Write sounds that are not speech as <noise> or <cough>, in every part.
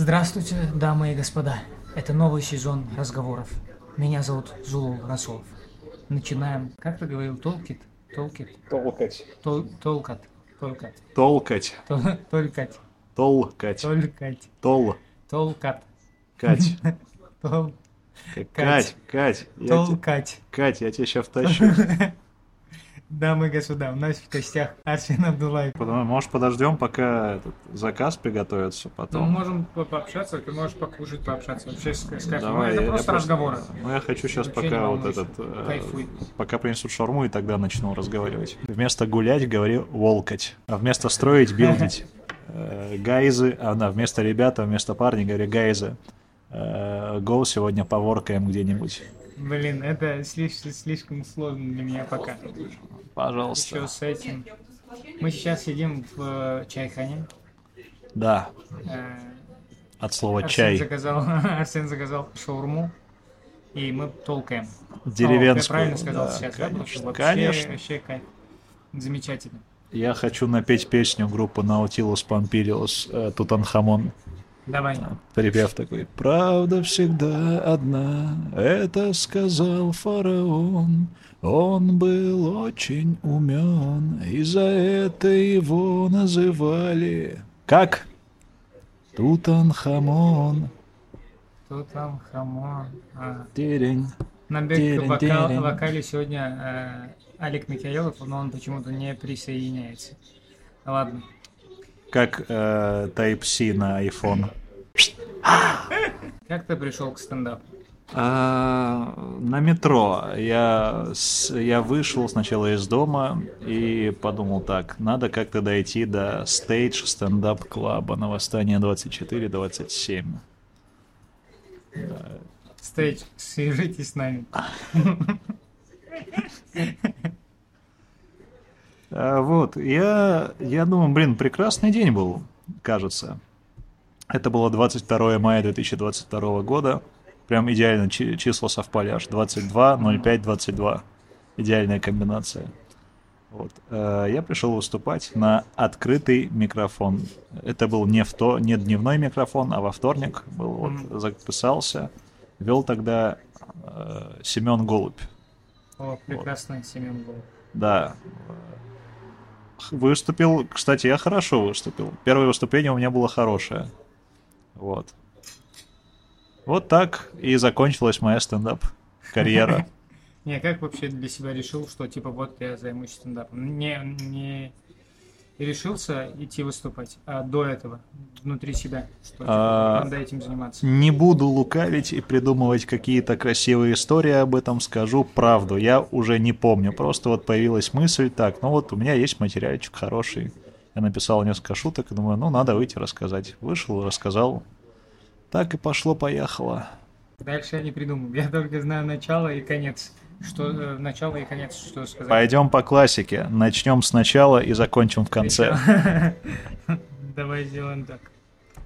Здравствуйте, дамы и господа. Это новый сезон разговоров. Меня зовут Зулу Расулов. Начинаем. Как ты говорил? Толкит? Толкит? Толкать. Тол, толкат. Толкат. Толкать. Тол- Толкать. Толкать. Толкать. Тол. Толкат. Кать. <laughs> Тол- Кать. Кать. Те- Толкать. Кать, я тебя сейчас втащу. <laughs> Дамы и господа, у нас в гостях Арсен Абдулаев. Потом, Может, подождем, пока этот заказ приготовится Ну, потом. можем по- пообщаться, ты можешь покушать, пообщаться. Вообще, с- скажем, ну, Давай, это я- я просто разговоры. Ну, я хочу сейчас Вообще пока вот этот... э. Пока принесут шаурму, и тогда начну разговаривать. Вместо гулять говори волкать. А вместо строить билдить. <laughs> Э, Гайзы, а да, вместо ребята, вместо парня говори гайзы. Э, Гол сегодня поворкаем где-нибудь. Блин, это слишком, слишком сложно для меня пока. Пожалуйста. Еще с этим. Мы сейчас сидим в э, чайхане. Да, Э, от слова Арсен чай. заказал, <laughs> Арсен заказал шаурму, и мы толкаем. О, Деревенскую. я правильно сказал Да, сейчас, да? Потому что конечно. вообще, Конечно. вообще кайф. Замечательно. Я хочу напеть песню группы Nautilus Pompilius э, Тутанхамон. Давай. Припев такой. Правда всегда одна, это сказал фараон. Он был очень умен, и за это его называли... Как? Тутанхамон. Кто там хамон? А. Терень. На Терен, вокал, вокале сегодня э, Алик Михаилов, но он почему-то не присоединяется. Ладно. Как э, Type-C на iPhone. Как ты пришел к стендапу? А, на метро. Я, с- я вышел сначала из дома и подумал так, надо как-то дойти до Stage StandUp Club а на Восстание 24-27. Stage, свяжитесь с нами. <laughs> А, вот, я, я думаю, блин, прекрасный день был, кажется. Это было 22 мая 2022 года. Прям идеально чи- числа совпали аж 22, 05, 22. Идеальная комбинация. Вот. Э, Я пришел выступать на открытый микрофон. Это был не, в то, не дневной микрофон, а во вторник. Был, вот, записался. Вел тогда Семен Голубь. О, прекрасный Семен был. Да. Выступил, кстати, я хорошо выступил. Первое выступление у меня было хорошее. Вот. Вот так и закончилась моя стендап-карьера. <laughs> Не, как вообще для себя решил, что типа вот я займусь стендапом? Не, не решился идти выступать, а до этого, внутри себя, что типа, А, надо этим заниматься. Не буду лукавить и придумывать какие-то красивые истории об этом, скажу правду. Я уже не помню, просто вот появилась мысль, так, ну вот у меня есть материальчик хороший. Я написал несколько шуток и думаю, ну надо выйти рассказать. Вышел, рассказал. Так и пошло-поехало. Дальше я не придумал, я только знаю начало и конец. Что э, начало и конец, что сказать. Пойдем по классике. Начнем сначала и закончим в конце. <laughs> Давай сделаем так.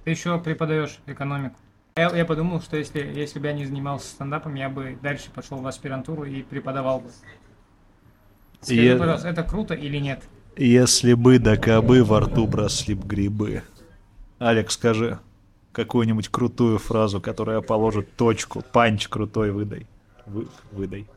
Ты еще преподаешь экономику. Я, я подумал, что если, если бы я не занимался стендапом, я бы дальше пошел в аспирантуру и преподавал бы. Скажи, Я- пожалуйста, это круто или нет? Если бы да кабы во рту бросли б грибы. Алекс, скажи какую-нибудь крутую фразу, которая положит точку, панч крутой выдай. Вы- выдай.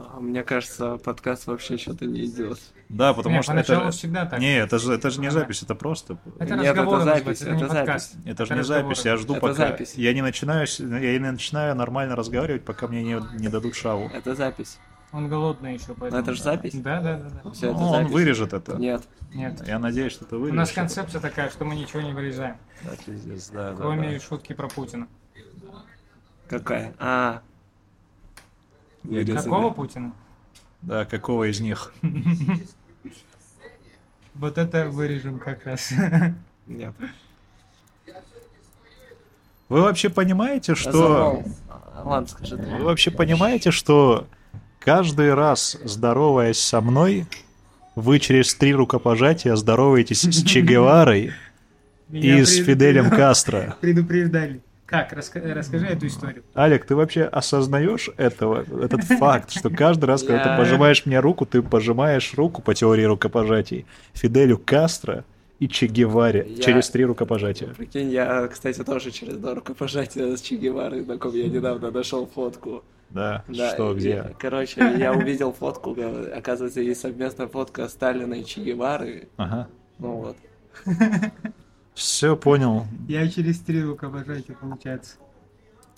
А, Мне кажется, подкаст вообще что-то не идет. Да, потому Не, что это... всегда так. Не, это же, это же не Да. запись, это просто... Это Нет, это запись, называется, это не это запись. Это же Это не разговоры. запись, я жду Это пока... запись. Я не начинаю, я не начинаю нормально разговаривать, пока мне не, не дадут шаву. Это запись. Он голодный еще, поэтому... это же запись? Да, да, да. да. Все, это Ну, он запись. вырежет это. Нет. Нет. Я надеюсь, что ты У вырежешь. нас это. концепция такая, что мы ничего не вырезаем, Да, пиздец, да, да, кроме да. шутки про Путина. Какая? А. Какого Путина? Да, какого из них? Вот это вырежем как раз. Нет. Вы вообще понимаете, что... Ладно, скажи. Вы вообще понимаете, что каждый раз, здороваясь со мной, вы через три рукопожатия здороваетесь с Че Геварой и с Фиделем <laughs> Кастро. Предупреждали. Как? Раска- Расскажи эту историю. Алек, ты вообще осознаешь этого, этот факт, что каждый раз, когда Я- ты пожимаешь мне руку, ты пожимаешь руку по теории рукопожатий Фиделю Кастро и Че Геваре Я- через три рукопожатия. Прикинь, я, кстати, тоже через два рукопожатия с Че Геварой знаком. Я недавно нашел фотку. Да, Да, что, и- где? Короче, я увидел фотку, оказывается, есть совместная фотка Сталина и Че Гевары. Ага. Ну вот. <laughs> Все понял. Я через три рукопожатия, получается.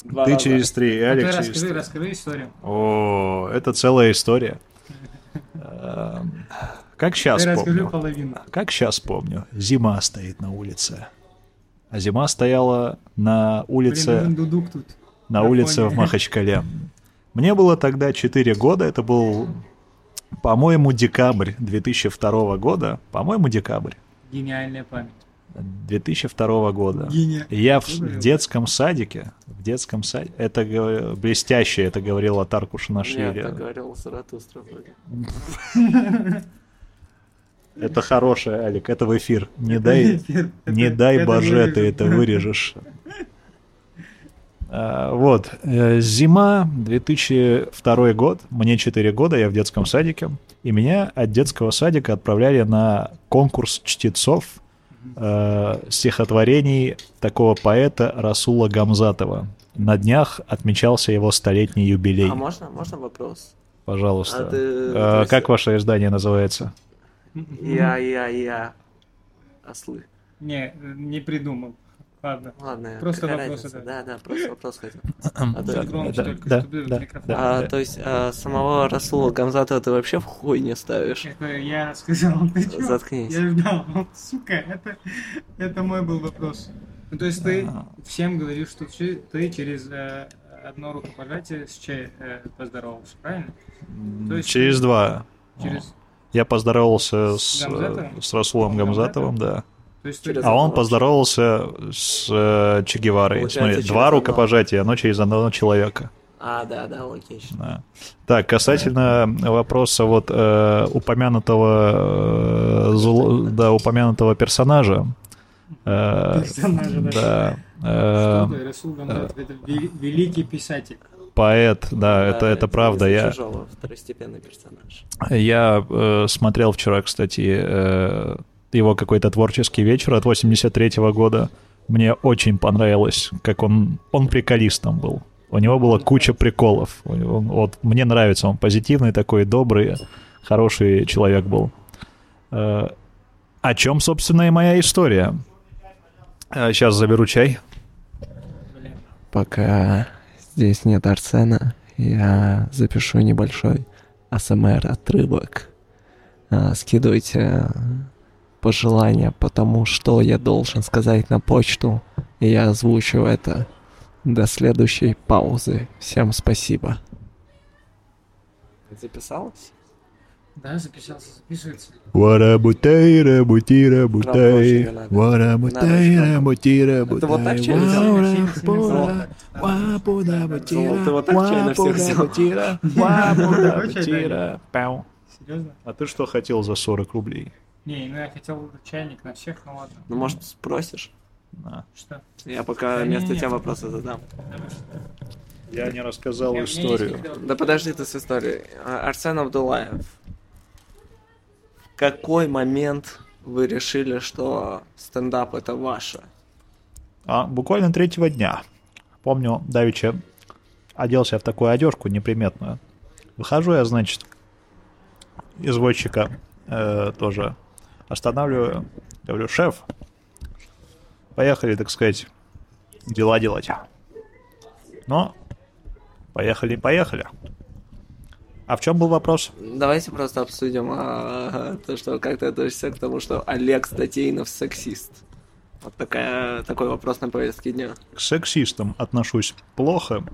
Два Ты раза. через три, и А Алик ты через расскажи, три. расскажи историю. О, это целая история. <laughs> Эм, Как сейчас ты помню. половину. Как сейчас помню. Зима стоит на улице. А зима стояла на улице... Блин, тут. на на улице в. Махачкале. Мне было тогда 4 года, это был, по-моему, декабрь 2002 года. По-моему, декабрь Гениальная память. 2002 года. Гения. И Я в говорил? детском садике, в детском саде, это блестяще, это говорила Таркуш Нет, Нашвили. так говорил Заратустра вроде. <laughs> Это хорошее, Алик, это в эфир. Не дай, не Это- дай это боже, вырежу. ты это вырежешь. А, Вот, э, зима, 2002 год, мне 4 года, я в детском садике, и меня от детского садика отправляли на конкурс чтецов э, стихотворений такого поэта Расула Гамзатова. На днях отмечался его столетний юбилей. А можно, можно вопрос? Пожалуйста. а ты, Э, есть- Как ваше издание называется? Я, я, я. Ослы. Не, не придумал. Ладно. Ладно, Просто вопрос, разница? да. Да, да, просто вопрос хотел. А, то, Да, громче да, только, да, чтобы да, микрофон. да, а, да. то есть а, самого Расула Гамзатова ты вообще в хуй не ставишь? Это я сказал, <laughs> ты чё? Заткнись. Я ждал. Сука, это, это мой был вопрос. Ну, то есть ты всем говоришь, что ты, через э, одно рукопожатие с Че э, поздоровался, правильно? То есть Через ты два. Через, Я поздоровался с, С Гамзатовым? с Расулом Гамзатовым, да. То есть Через А он поздоровался с э, Че Геварой. Получается, Смотри, два одного. рукопожатия, но через одного человека. А, да, да, логично. Да. Так, касательно вопроса вот э, упомянутого, э, зло- да, упомянутого персонажа. э, Персонажа, да. да. э, это вели- великий писатель. поэт, да, это, это правда. из-за Я, Чужого, второстепенный персонаж. Я э, смотрел вчера, кстати, э, его какой-то творческий вечер от 83 года. Мне очень понравилось, как он... Он приколистом был. У него была куча приколов. Него- вот мне нравится, он позитивный такой, добрый, хороший человек был. Э, о чем, собственно, и моя история. сейчас заберу чай. Пока здесь нет Арсена, я запишу небольшой АСМР отрывок. А, Скидывайте пожелания по тому, что я должен сказать на почту, и я озвучу это до следующей паузы. Всем спасибо. Записалось? Да, записался, записывается. Варабутейра, бутира, бутай. проще не надо. Варабутейра, Надо бутира, Это вот так Вапуда, бутира, Золото вот так взял. <laughs> Серьезно? А ты что хотел за 40 рублей? Не, ну я хотел чайник на всех, ну ладно. Ну, может, спросишь? На. Что? Я пока Да вместо не, тебя не. вопросы задам. Я не рассказал есть историю. Да подожди ты с историей. А, Арсен Абдулаев. В какой момент вы решили, что стендап это ваше? А, буквально третьего дня. Помню, Давича оделся в такую одежку неприметную. Выхожу я, значит, извозчика э, тоже останавливаю. Говорю, шеф, поехали, так сказать, дела делать. Ну, поехали, поехали. А в чем был вопрос? Давайте просто обсудим а, то, что как ты относишься к тому, что Олег Статейнов сексист. Вот такая, такой вопрос на повестке дня. К сексистам отношусь плохо.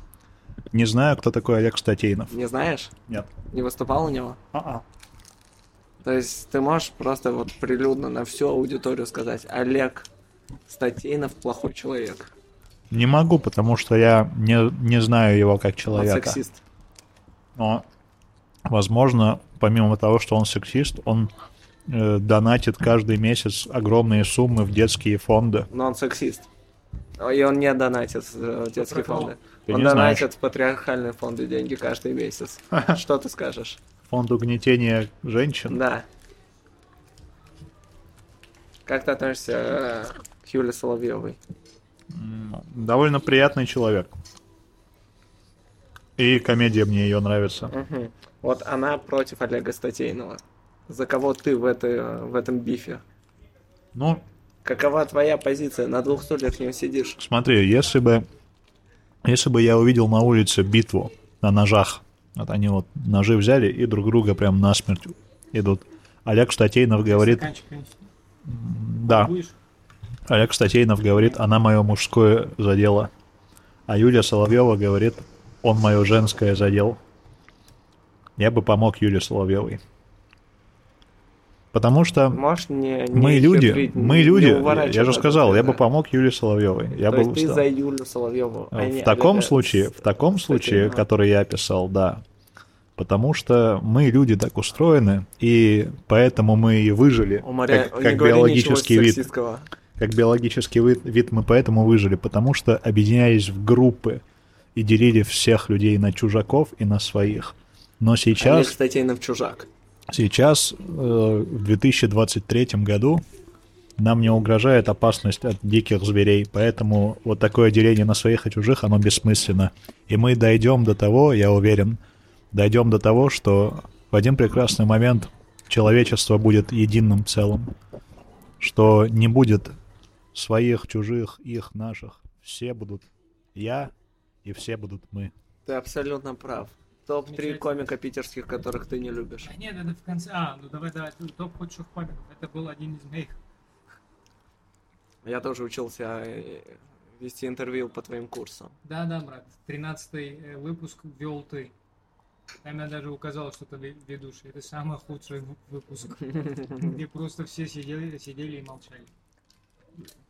Не знаю, кто такой Олег Статейнов. Не знаешь? Нет. Не выступал у него? А-а. То есть ты можешь просто вот прилюдно на всю аудиторию сказать, Олег Статейнов плохой человек. Не могу, потому что я не, не знаю его как Он человека. сексист. Но, возможно, помимо того, что он сексист, он э, донатит каждый месяц огромные суммы в детские фонды. Но он сексист. И он не донатит э, в детские прикол? фонды. Ты он не знаешь. донатит в патриархальные фонды деньги каждый месяц. <laughs> Что ты скажешь? Фонд угнетения женщин. Да. Как ты относишься э, к Юле Соловьевой? Довольно приятный человек. И комедия мне ее нравится. Мгм. Вот она против Олега Статейного. За кого ты в, этой, в этом бифе? Ну, Какова твоя позиция? На двух стульях не сидишь. смотри, если бы, если бы я увидел на улице битву на ножах, вот они вот ножи взяли и друг друга прям насмерть идут. Олег Штатейнов говорит, да? Олег Статейнов говорит, она мое мужское задела. А Юлия Соловьева говорит, он мое женское задел. Я бы помог Юле Соловьевой. Потому что Можешь не, не мы люди, хитрить, мы не люди, я уворачиваться же сказал, я бы помог Юле Соловьевой. Я То бы есть ты за Юлю Соловьеву. а не В таком Олега случае, в таком случае, который я описал, да. Потому что мы люди так устроены, и поэтому мы и выжили, Уморя- как, не как биологический вид. сексистского. Как биологический вид, вид мы поэтому выжили, потому что объединялись в группы и делили всех людей на чужаков и на своих. Но сейчас, Статейнов чужак. Сейчас э, в 2023 году нам не угрожает опасность от диких зверей, поэтому вот такое деление на своих и чужих, оно бессмысленно. И мы дойдем до того, я уверен, дойдем до того, что в один прекрасный момент человечество будет единым целым, что не будет своих, чужих, их, наших. Все будут я, и все будут мы. Ты абсолютно прав. Топ-3 Замечательно. комика питерских, которых ты не любишь. А нет, это в конце. А, ну давай, давай, топ худших комиков. Это был один из моих. Я тоже учился э, вести интервью по твоим курсам. Да, да, брат. Тринадцатый э, выпуск вел ты. Там я даже указал, что ты ве- ведущий. Это самый худший выпуск, <laughs> где просто все сидели, сидели и молчали.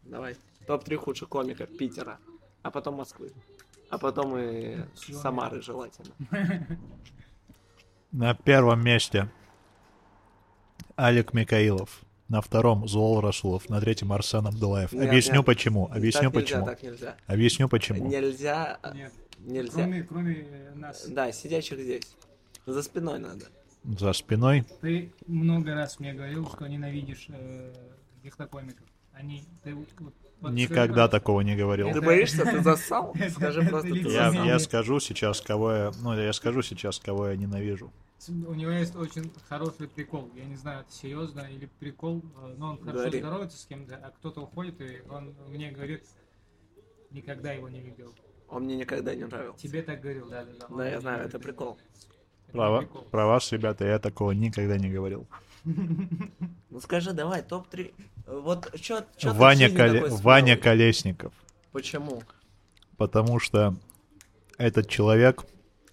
Давай. Топ-3 худших комика Питера. А потом Москвы. А потом и Самары желательно. На первом месте Алик Микаилов. На втором Зуол Расулов. На третьем Арсен Абдулаев. Нет, Объясню нет. почему. Объясню так нельзя, почему. так нельзя. Объясню почему. Нельзя, Нет, нельзя. кроме, кроме нас. Да, сидящих здесь. За спиной надо. За спиной. Ты много раз мне говорил, что ненавидишь э, гехтокомиков. Они... Ты, вот- Никогда такого не говорил. Ты боишься, ты зассал? Это- Скажи просто, ты Я, я скажу сейчас, кого я... Ну, я скажу сейчас, кого я ненавижу. У него есть очень хороший прикол. Я не знаю, это серьезно или прикол, э, но он хорошо Говори. здоровается с кем-то, а кто-то уходит, и он мне говорит, никогда его не видел. Он мне никогда не нравился. Тебе так говорил, да, да, да. Да, я знаю, говорит. это прикол. Это Про, про вас, ребята, я такого никогда не говорил. Ну скажи, давай, топ-3. Вот чё, чё ты Ваня, Коле- Ваня? Колесников. Почему? Потому что этот человек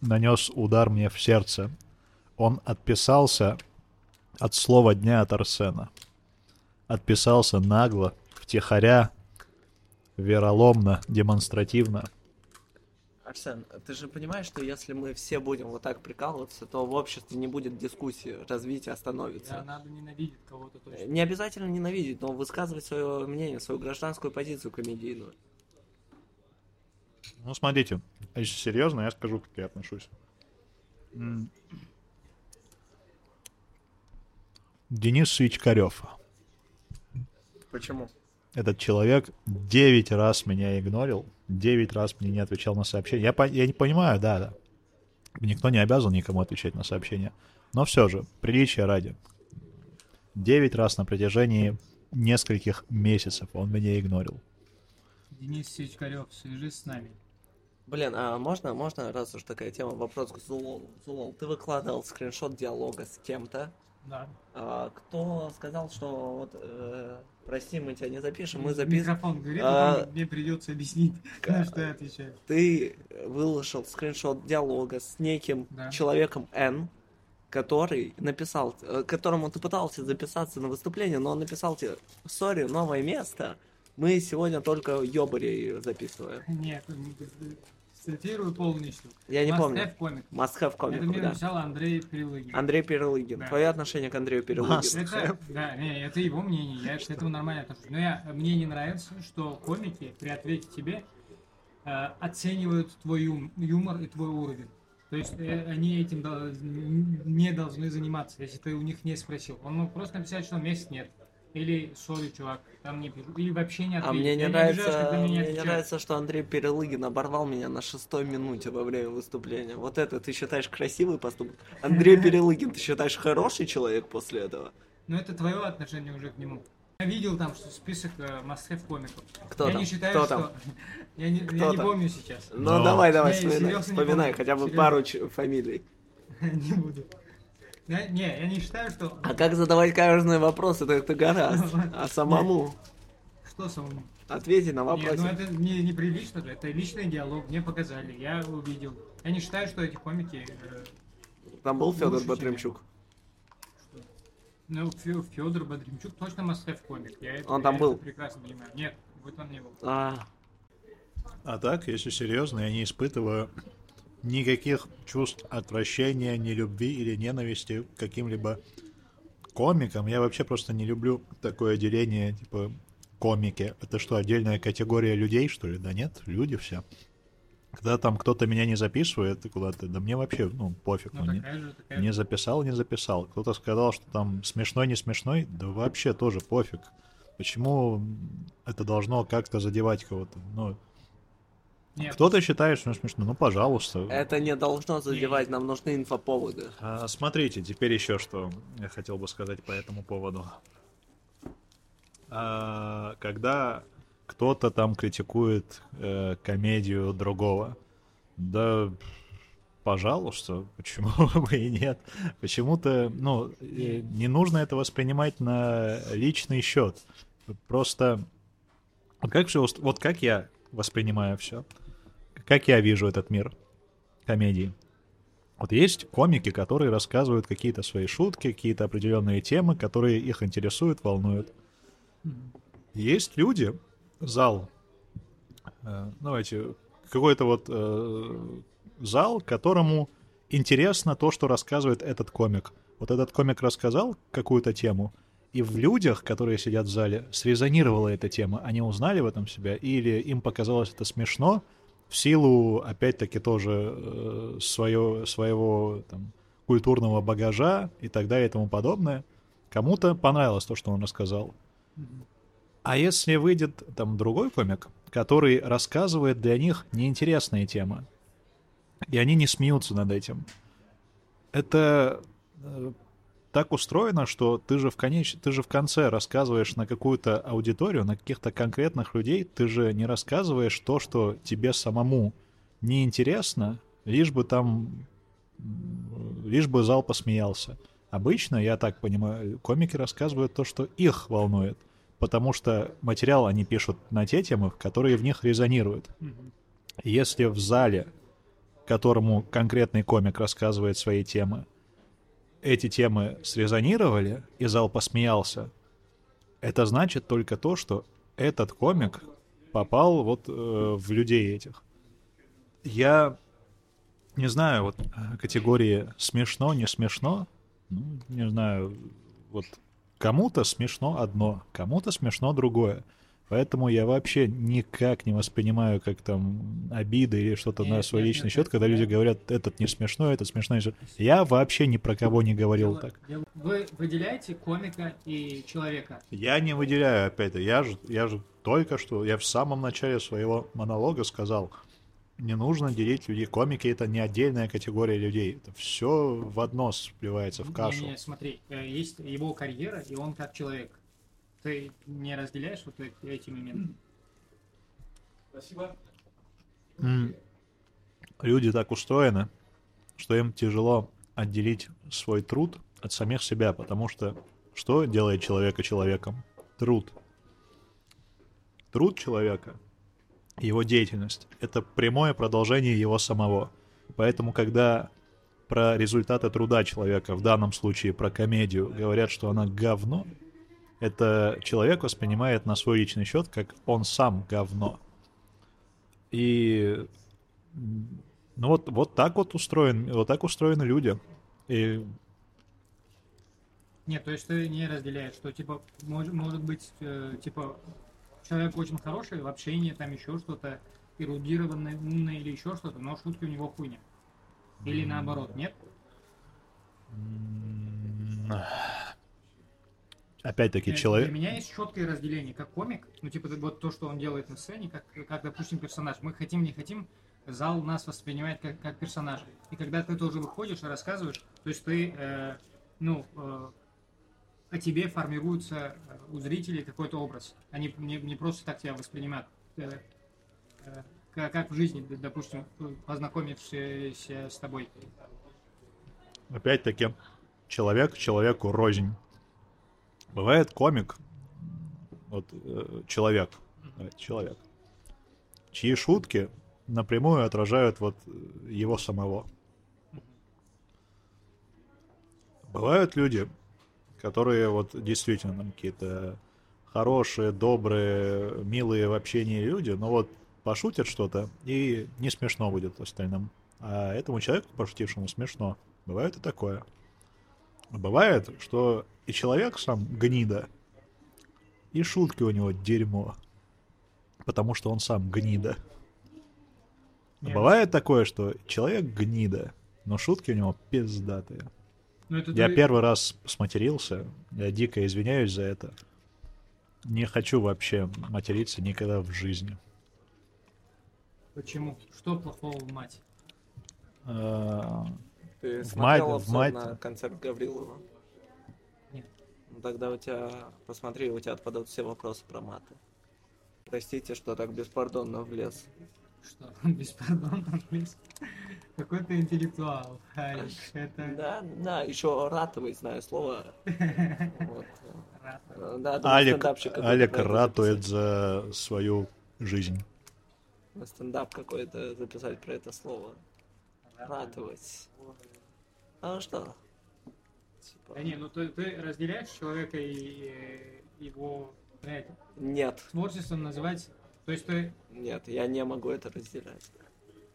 нанес удар мне в сердце. Он отписался от слова дня от Арсена. Отписался нагло, втихаря, вероломно, демонстративно. Арсен, ты же понимаешь, что если мы все будем вот так прикалываться, то в обществе не будет дискуссии, развитие Да, остановится. надо ненавидеть кого-то точно. Не обязательно ненавидеть, но высказывать свое мнение, свою гражданскую позицию комедийную. Ну, смотрите, если серьезно, я скажу, как я отношусь. Денис Свичкарев. Почему? Этот человек 9 раз меня игнорил, 9 раз мне не отвечал на сообщения. Я, по- я не понимаю, да, да. Никто не обязан никому отвечать на сообщения. Но все же, приличия ради. 9 раз на протяжении нескольких месяцев он меня игнорил. Денис Сичкарев, свяжись с нами. Блин, а можно, можно, раз уж такая тема, вопрос к Зулолу. Зулол, ты выкладывал скриншот диалога с кем-то, Да. а, кто сказал, что вот, э, прости, мы тебя не запишем, мы запишем. Микрофон говорит, А, мне придется объяснить, на что я отвечаю. Ты выложил скриншот диалога с неким Да. человеком N, который написал, э, которому ты пытался записаться на выступление, но он написал тебе, сори, новое место, мы сегодня только ёбарей записываем. Нет, цитирую полностью. Я не Must помню. have comic. Must have Это комик, мне да. написал Андрей Перелыгин. Андрей Перелыгин. Да. Твое отношение к Андрею Перелыгину? Это, да, не, это его мнение, я к этому нормально отношусь. Но я, мне не нравится, что комики при ответе тебе э, оценивают твой ум- юмор и твой уровень. То есть э, они этим дол- не должны заниматься, если ты у них не спросил. Он мог просто написать, что месяц нет. Или сори, чувак, там не пишу. Или вообще не А ответишь. мне не Я нравится, обижаюсь, когда меня мне не нравится, что Андрей Перелыгин оборвал меня на шестой минуте во время выступления. Вот это ты считаешь красивый поступок? Андрей <laughs> Перелыгин, ты считаешь хороший человек после этого? Но это твое отношение уже к нему. Я видел там что список э, комиков. Кто я там? не считаю, Кто что... там? <laughs> Я не, Кто я не там? помню сейчас. Ну Но- давай, давай, Не, вспоминай, не вспоминай хотя бы Серьезно. пару ч- фамилий. <laughs> не буду. Я- не, я не считаю, что... А как задавать каждый вопрос, это, это гораздо. <laughs> А самому Что самому? ответить на Нет, ну вопрос. это не, неприлично же, это личный диалог, мне показали, я увидел. Я не считаю, что эти комики... э, Там был Федор лучше, чем Батрымчук. ну, Федор Бодримчук точно мастев комик. Я это, Он там я был? это прекрасно понимаю. Нет, вот он не был. А, А так, если серьезно, я не испытываю никаких чувств отвращения, ни любви или ненависти к каким-либо комикам. Я вообще просто не люблю такое деление, типа, комики. Это что, отдельная категория людей, что ли? Да нет, люди все. Когда там кто-то меня не записывает куда-то, да мне вообще, ну, пофиг. Ну, ну, не- же, такая не записал, не записал. Кто-то сказал, что там смешной, не смешной, да вообще тоже пофиг. Почему это должно как-то задевать кого-то? Ну, Нет, кто-то считает, что смешно, ну пожалуйста. это не должно задевать, нам нужны инфоповоды. А, смотрите, теперь еще что я хотел бы сказать по этому поводу. А, когда кто-то там критикует э, комедию другого, да, пожалуйста, почему <laughs> бы и нет? Почему-то, ну, э, не нужно это воспринимать на личный счет. Просто вот как все, вот как я воспринимаю все, как я вижу этот мир комедии. Вот есть комики, которые рассказывают какие-то свои шутки, какие-то определенные темы, которые их интересуют, волнуют. Есть люди, зал, э, давайте, какой-то вот э, зал, которому интересно то, что рассказывает этот комик. Вот этот комик рассказал какую-то тему, и в людях, которые сидят в зале, срезонировала эта тема. Они узнали в этом себя, или им показалось это смешно, в силу, опять-таки, тоже э, свое, своего там, культурного багажа и так далее и тому подобное. Кому-то понравилось то, что он рассказал. А если выйдет там другой комик, который рассказывает для них неинтересные темы, и они не смеются над этим, это э, так устроено, что ты же в конеч... ты же в конце рассказываешь на какую-то аудиторию, на каких-то конкретных людей, ты же не рассказываешь то, что тебе самому неинтересно, лишь бы там, лишь бы зал посмеялся. Обычно, я так понимаю, комики рассказывают то, что их волнует, потому что материал они пишут на те темы, которые в них резонируют. Если в зале, которому конкретный комик рассказывает свои темы, эти темы срезонировали, и зал посмеялся, это значит только то, что этот комик попал вот э, в людей этих. Я не знаю, вот э, категории смешно, не смешно, ну, не знаю, вот кому-то смешно одно, кому-то смешно другое. Поэтому я вообще никак не воспринимаю как там обиды или что-то на свой нет, личный нет, счет, нет, когда люди говорят, этот не смешной, этот смешной. Я вообще ни про кого не говорил так. Вы выделяете комика и человека. Я не выделяю опять я же, я же только что, я в самом начале своего монолога сказал, не нужно делить людей. Комики это не отдельная категория людей. Это все в одно сплевается в кашу. Не, не, смотри, э, есть его карьера, и он как человек. Ты не разделяешь вот эти, эти моменты? М. Люди так устроены, что им тяжело отделить свой труд от самих себя, потому что что делает человека человеком? Труд. Труд человека, его деятельность, это прямое продолжение его самого. Поэтому, когда про результаты труда человека, в данном случае про комедию, говорят, что она говно, это человек воспринимает на свой личный счет, как он сам говно. И ну вот, вот так вот устроен, вот так устроены люди. И Нет, то есть ты не разделяешь, что типа мож- может быть э, типа человек очень хороший в общении, там еще что-то эрудированное, умное или еще что-то, но шутки у него хуйня. Или наоборот, нет? Опять-таки, Для- человек... Для меня есть четкое разделение, как комик, ну, типа, вот то, что он делает на сцене, как, как допустим, персонаж. Мы хотим, не хотим, зал нас воспринимает как, как персонажа. И когда ты тоже выходишь и рассказываешь, то есть ты, э, ну, э, о тебе формируется э, у зрителей какой-то образ. Они не, не просто так тебя воспринимают. Э, э, как, в жизни, допустим, познакомившись с тобой. Опять-таки, человек человеку рознь. Бывает комик, вот э, человек, давайте, человек, чьи шутки напрямую отражают вот э, его самого. Бывают люди, которые вот действительно какие-то хорошие, добрые, милые в общении люди, но вот пошутят что-то и не смешно будет остальным. А этому человеку, пошутившему, смешно. Бывает и такое. Бывает, что и человек сам гнида, и шутки у него дерьмо, потому что он сам гнида. Нет. Бывает такое, что человек гнида, но шутки у него пиздатые. Ну, это Я ты- первый раз сматерился, я дико извиняюсь за это. Не хочу вообще материться никогда в жизни. Почему? Что плохого в мать? А, Ты В смотрел мать- в мать- на концерт Гаврилова? Ну, тогда у тебя, посмотри, у тебя отпадут все вопросы про маты. Простите, что так беспардонно влез. Что? <laughs> Беспардонно английский. Какой ты интеллектуал, Алик. <laughs> Это... Да, да, еще ратовый, знаю слово. <laughs> Вот. Да, думаю, Алик, Алик ратует за свою жизнь. На стендап какой-то записать про это слово. Ратовать. А что? Типа, Да не, ну ты, ты разделяешь человека и э, его Нет, творчеством называть... То есть ты... нет, я не могу это разделять.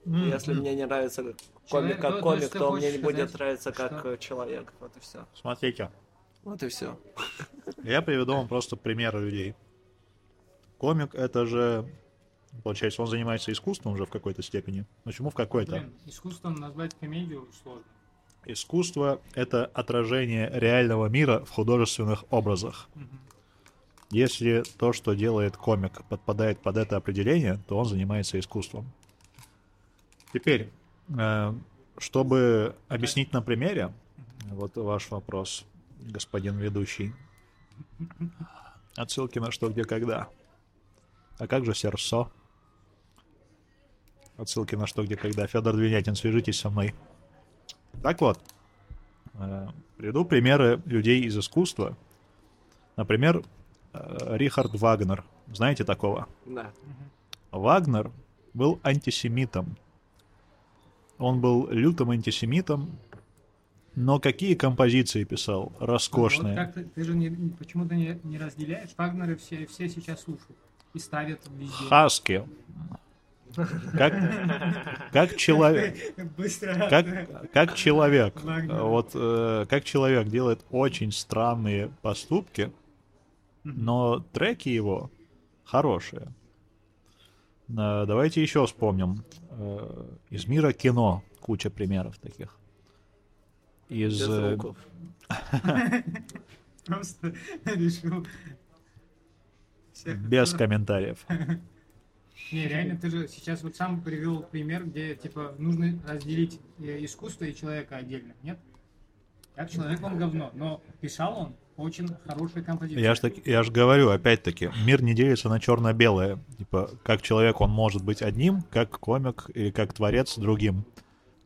М, Если мне не нравится как Человек- комик как то- то комик, ты то мне не будет сказать, нравиться как что- человек. Вот и все. Смотрите, Вот и все. я приведу вам просто примеры людей. Комик это же, получается, он занимается искусством уже в какой-то степени. Почему в какой-то? Блин, искусством назвать комедию сложно. Искусство — это отражение реального мира в художественных образах. Если то, что делает комик, подпадает под это определение, то он занимается искусством. Теперь, э, чтобы объяснить на примере, вот ваш вопрос, господин ведущий. Отсылки на что, где, когда. А как же Серсо? Отсылки на что, где, когда. Федор Двинятин, свяжитесь со мной. Так вот, э, приведу примеры людей из искусства. Например, э, Рихард Вагнер. Знаете такого? Да. Вагнер был антисемитом. Он был лютым антисемитом, но какие композиции писал? Роскошные. Вот как ты, ты же не, почему-то не, не разделяешь. Вагнеры все, все сейчас слушают и ставят везде. Хаски. Как, как человек. Быстро. Как, как человек, вот э, как человек делает очень странные поступки, но треки его хорошие. Э, Давайте еще вспомним. Э, Из мира кино куча примеров таких. Из Без э. <laughs> Просто решил. без комментариев. <laughs> Не, реально, ты же сейчас вот сам привел пример, где, типа, нужно разделить э, искусство и человека отдельно, нет? Как человек он говно, но писал он очень хорошие композиции. Я ж, так, я ж говорю, опять-таки, мир не делится на черно-белое. Типа, как человек он может быть одним, как комик или как творец другим.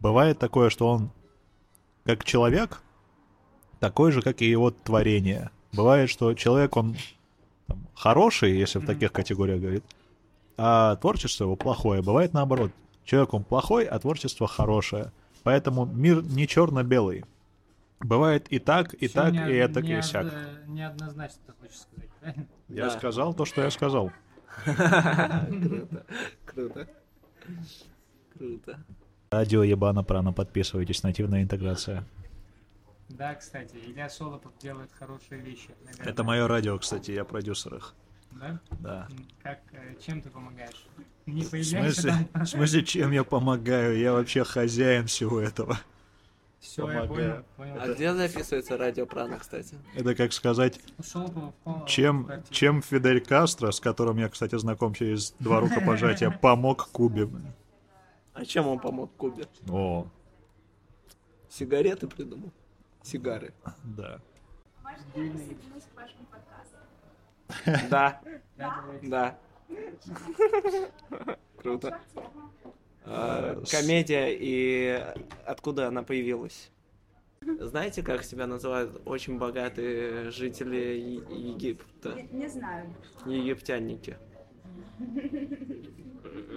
Бывает такое, что он как человек такой же, как и его творение. Бывает, что человек он там, хороший, если в таких категориях говорит, а творчество его плохое. Бывает наоборот. Человек он плохой, а творчество хорошее. Поэтому мир не черно-белый. Бывает и так, и Всё так, не- и это, и сяк. Неоднозначно, ты хочешь сказать, правильно? Я Да. сказал то, что я сказал. <laughs> Круто. Круто. Круто. Радио Ебана Прана, подписывайтесь, нативная интеграция. Да, кстати, Илья Солопов делает хорошие вещи. наверное. Это мое радио, кстати, я продюсер их. Да? Да. Как, э, чем ты помогаешь? Не В появляешься смысле, там? <laughs> в смысле, чем я помогаю? Я вообще хозяин всего этого. Все, я Помогаю. понял. А понял. где записывается радиопрана, кстати? Это как сказать, Ушел в ком- чем, чем Фидель Кастро, с которым я, кстати, знаком через два рукопожатия, <laughs> помог Кубе. А чем он помог Кубе? О, Сигареты придумал? Сигары. да. Может, я присоединюсь к вашему подкасту? Да, Да. Круто. А, Комедия и откуда она появилась? Знаете, как себя называют очень богатые жители Египта? Не, не знаю. Египтянники.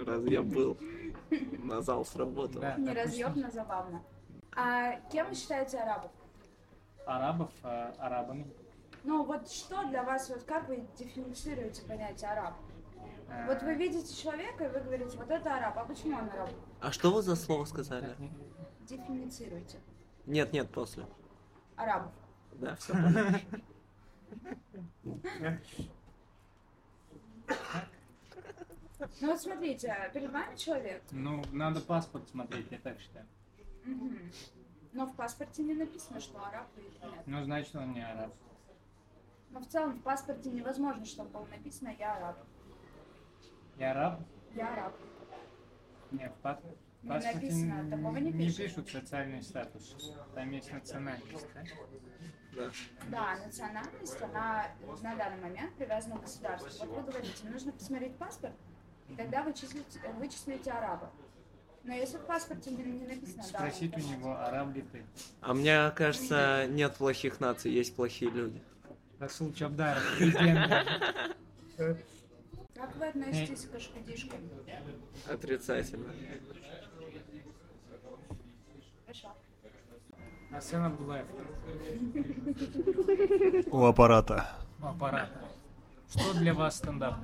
Раз я был на зал сработал. Да, Не разъеб, но забавно. А кем вы считаете арабов? Арабов а, арабами. Ну вот что для вас, вот как вы дифференцируете понятие араб? Вот вы видите человека, и вы говорите, вот это араб, а почему он араб? А что вы за слово сказали? Дифференцируйте. Нет, нет, после. Арабов. Да, все. <laughs> Ну вот смотрите, перед вами человек, Ну, надо паспорт смотреть, я так считаю. Но в паспорте не написано, что араб или нет. Ну, значит, он не араб. Но в целом в паспорте невозможно, чтобы было написано «я араб». Я араб? Я араб. Нет, в пас- в Не паспорте написано, такого не не пишут. пишут социальный статус. Там есть национальность, да? Да. Да, национальность, она на данный момент привязана к государству. Вот вы говорите, нужно посмотреть паспорт, и тогда вычислить, э, вычислите араба. Но если в паспорте не, не написано, да, Спросить у вы него, араб ли ты. А мне кажется, нет плохих наций, есть плохие люди. Расул Чабдаров, легенда. Как вы относитесь к ашкудишкам? Отрицательно. Хорошо. Арсен Абдулаев. У аппарата. Аппарат. Что для вас стендап?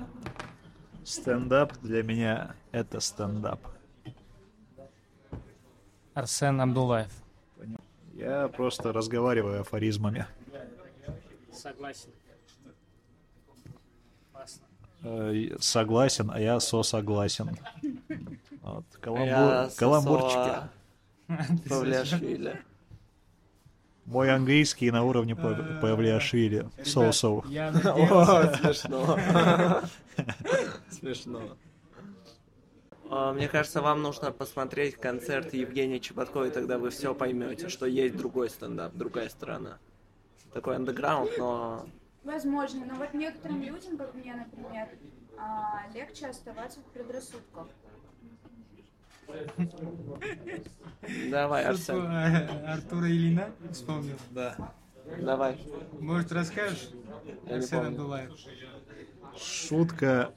Стендап для меня — это стендап. Арсен Абдулаев. Я просто разговариваю афоризмами. Согласен. Классно. Э, Согласен, а я сосогласен. Вот. Каламбур- Я Каламбурчики. Павлиашвили. Мой английский на уровне Пав- Павлиашвили. Соу-соу. <laughs> Смешно. Смешно. А, Мне кажется, вам нужно посмотреть концерт Евгения Чеботкова, и тогда вы все поймете, что есть другой стендап, другая сторона. Такой андеграунд, но Возможно, но вот некоторым людям, как мне, например, а, легче оставаться в предрассудках. давай, Арсен, э, Артура Ильина вспомнил. Да. давай. Может, расскажешь? Я не Арсен помню. Абдулаев. Шутка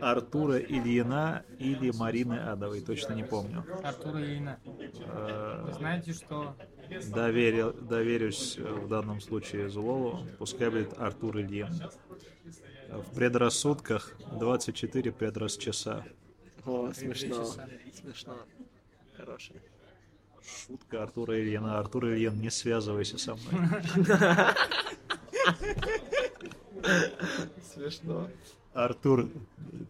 Артура Ильина или Марины Адовой, точно не помню. Артура Ильина. Э, Вы знаете, что доверил- доверюсь э, в данном случае Зулову, пускай будет Артур Ильин. В предрассудках 24 предрасчаса. О, смешно. Смешно. Хороший. Шутка Артура Ильина. Артур Ильин, не связывайся со мной. <laughs> Смешно. Артур,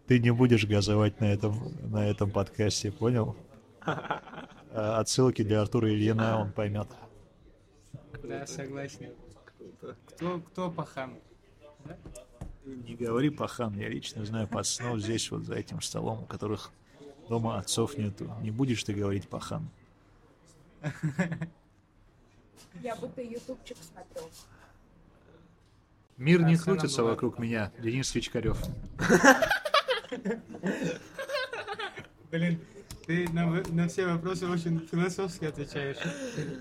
ты не будешь газовать на этом, на этом подкасте, понял? <laughs> А Отсылки для Артура Ильина он поймет. Да, согласен. Кто, кто пахан? Не говори пахан, я лично знаю пацанов здесь вот за этим столом, у которых дома отцов нету. Не будешь ты говорить пахан. Я будто ютубчик смотрю. Мир не крутится вокруг меня. Денис Вичкарев. Блин, ты на, на все вопросы очень философски отвечаешь.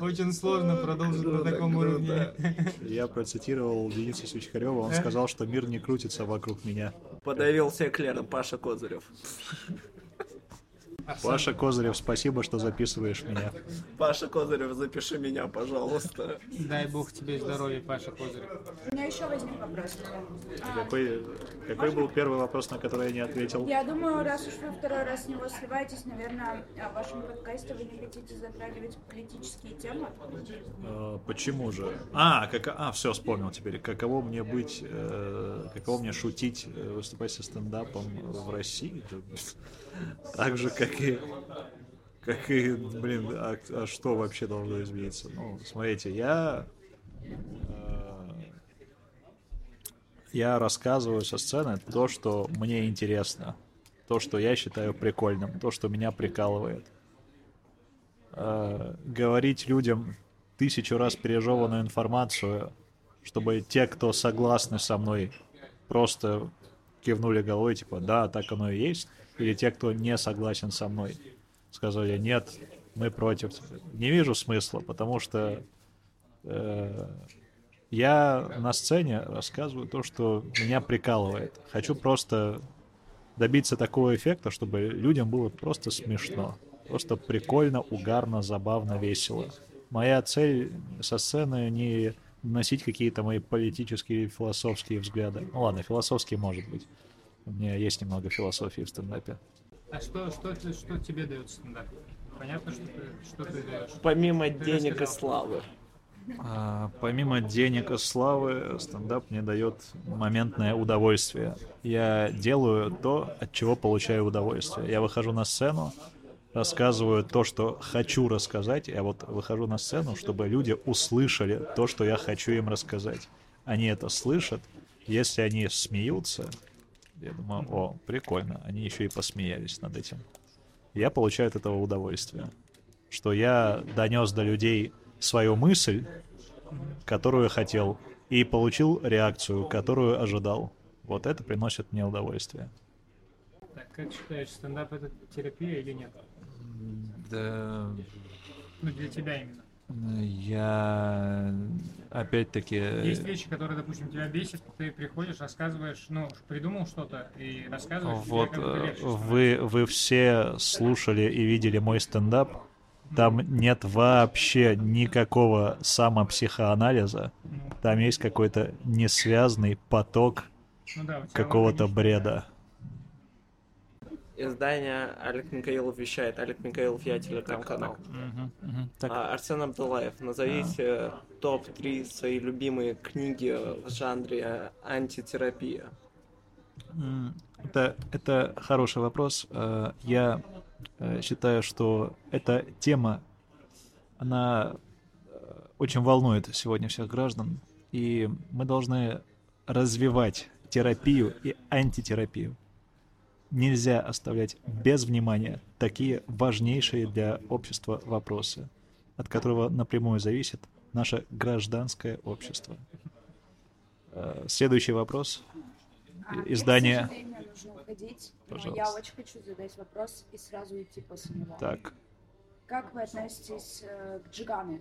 Очень сложно продолжить на Круто, таком круто. уровне. Я процитировал Дениса Свичкарева, он сказал, что мир не крутится вокруг меня. Подавился эклером Паша Козырев. Паша Козырев, спасибо, что записываешь меня. Паша Козырев, запиши меня, пожалуйста. Дай бог тебе здоровья, Паша Козырев. У меня еще возник вопрос. А, Какой, какой был первый вопрос, на который я не ответил? Я думаю, раз уж вы второй раз с него сливаетесь, наверное, в вашем подкасте вы не хотите затрагивать политические темы. Э, Почему же? А, как, а, все, вспомнил теперь. Каково мне быть, э, каково мне шутить, э, выступать со стендапом в России? Так же, как и Как и, блин, а, а что вообще должно измениться? Ну, смотрите, я... э, я рассказываю со сцены то, что мне интересно, то, что я считаю прикольным, то, что меня прикалывает. Э, говорить людям тысячу раз пережеванную информацию, чтобы те, кто согласны со мной, просто кивнули головой, типа, да, так оно и есть, или те, кто не согласен со мной, сказали, нет, мы против. Не вижу смысла, потому что э, я на сцене рассказываю то, что меня прикалывает. Хочу просто добиться такого эффекта, чтобы людям было просто смешно. Просто прикольно, угарно, забавно, весело. Моя цель со сцены не носить какие-то мои политические и философские взгляды. Ну ладно, философские может быть. У меня есть немного философии в стендапе. А что, что, что тебе дает стендап? Понятно, что ты, что ты даешь. Помимо Ты денег и славы. А, помимо денег и славы, стендап мне дает моментное удовольствие. Я делаю то, от чего получаю удовольствие. Я выхожу на сцену, рассказываю то, что хочу рассказать. Я вот выхожу на сцену, чтобы люди услышали то, что я хочу им рассказать. Они это слышат. Если они смеются, я думаю, о, прикольно. Они еще и посмеялись над этим. Я получаю от этого удовольствие. Что я донес до людей свою мысль, которую хотел, и получил реакцию, которую ожидал. Вот это приносит мне удовольствие. Так, как считаешь, стендап это терапия или нет? Да, Ну, для тебя именно. я опять-таки... Есть вещи, которые, допустим, тебя бесят, ты приходишь, рассказываешь, ну, придумал что-то и рассказываешь, Вот э, легче вы, вы все слушали и видели мой стендап. Там нет вообще никакого самопсихоанализа. Ну, Там есть какой-то несвязный поток ну да, какого-то бреда. Издание Алик Микаилов вещает. Алик Микаилов, я телеграм-канал. Так, А, Арсен Абдулаев, назовите топ-3 свои любимые книги в жанре антитерапия. Это, это хороший вопрос. Э, Я э, считаю, что эта тема, она э, очень волнует сегодня всех граждан, и мы должны развивать терапию и антитерапию. Нельзя оставлять без внимания такие важнейшие для общества вопросы, от которого напрямую зависит наше гражданское общество. Э, Следующий вопрос. А, Издание- но я Пожалуйста. очень хочу задать вопрос и сразу уйти после него. Так, Как вы относитесь э, к джиганы?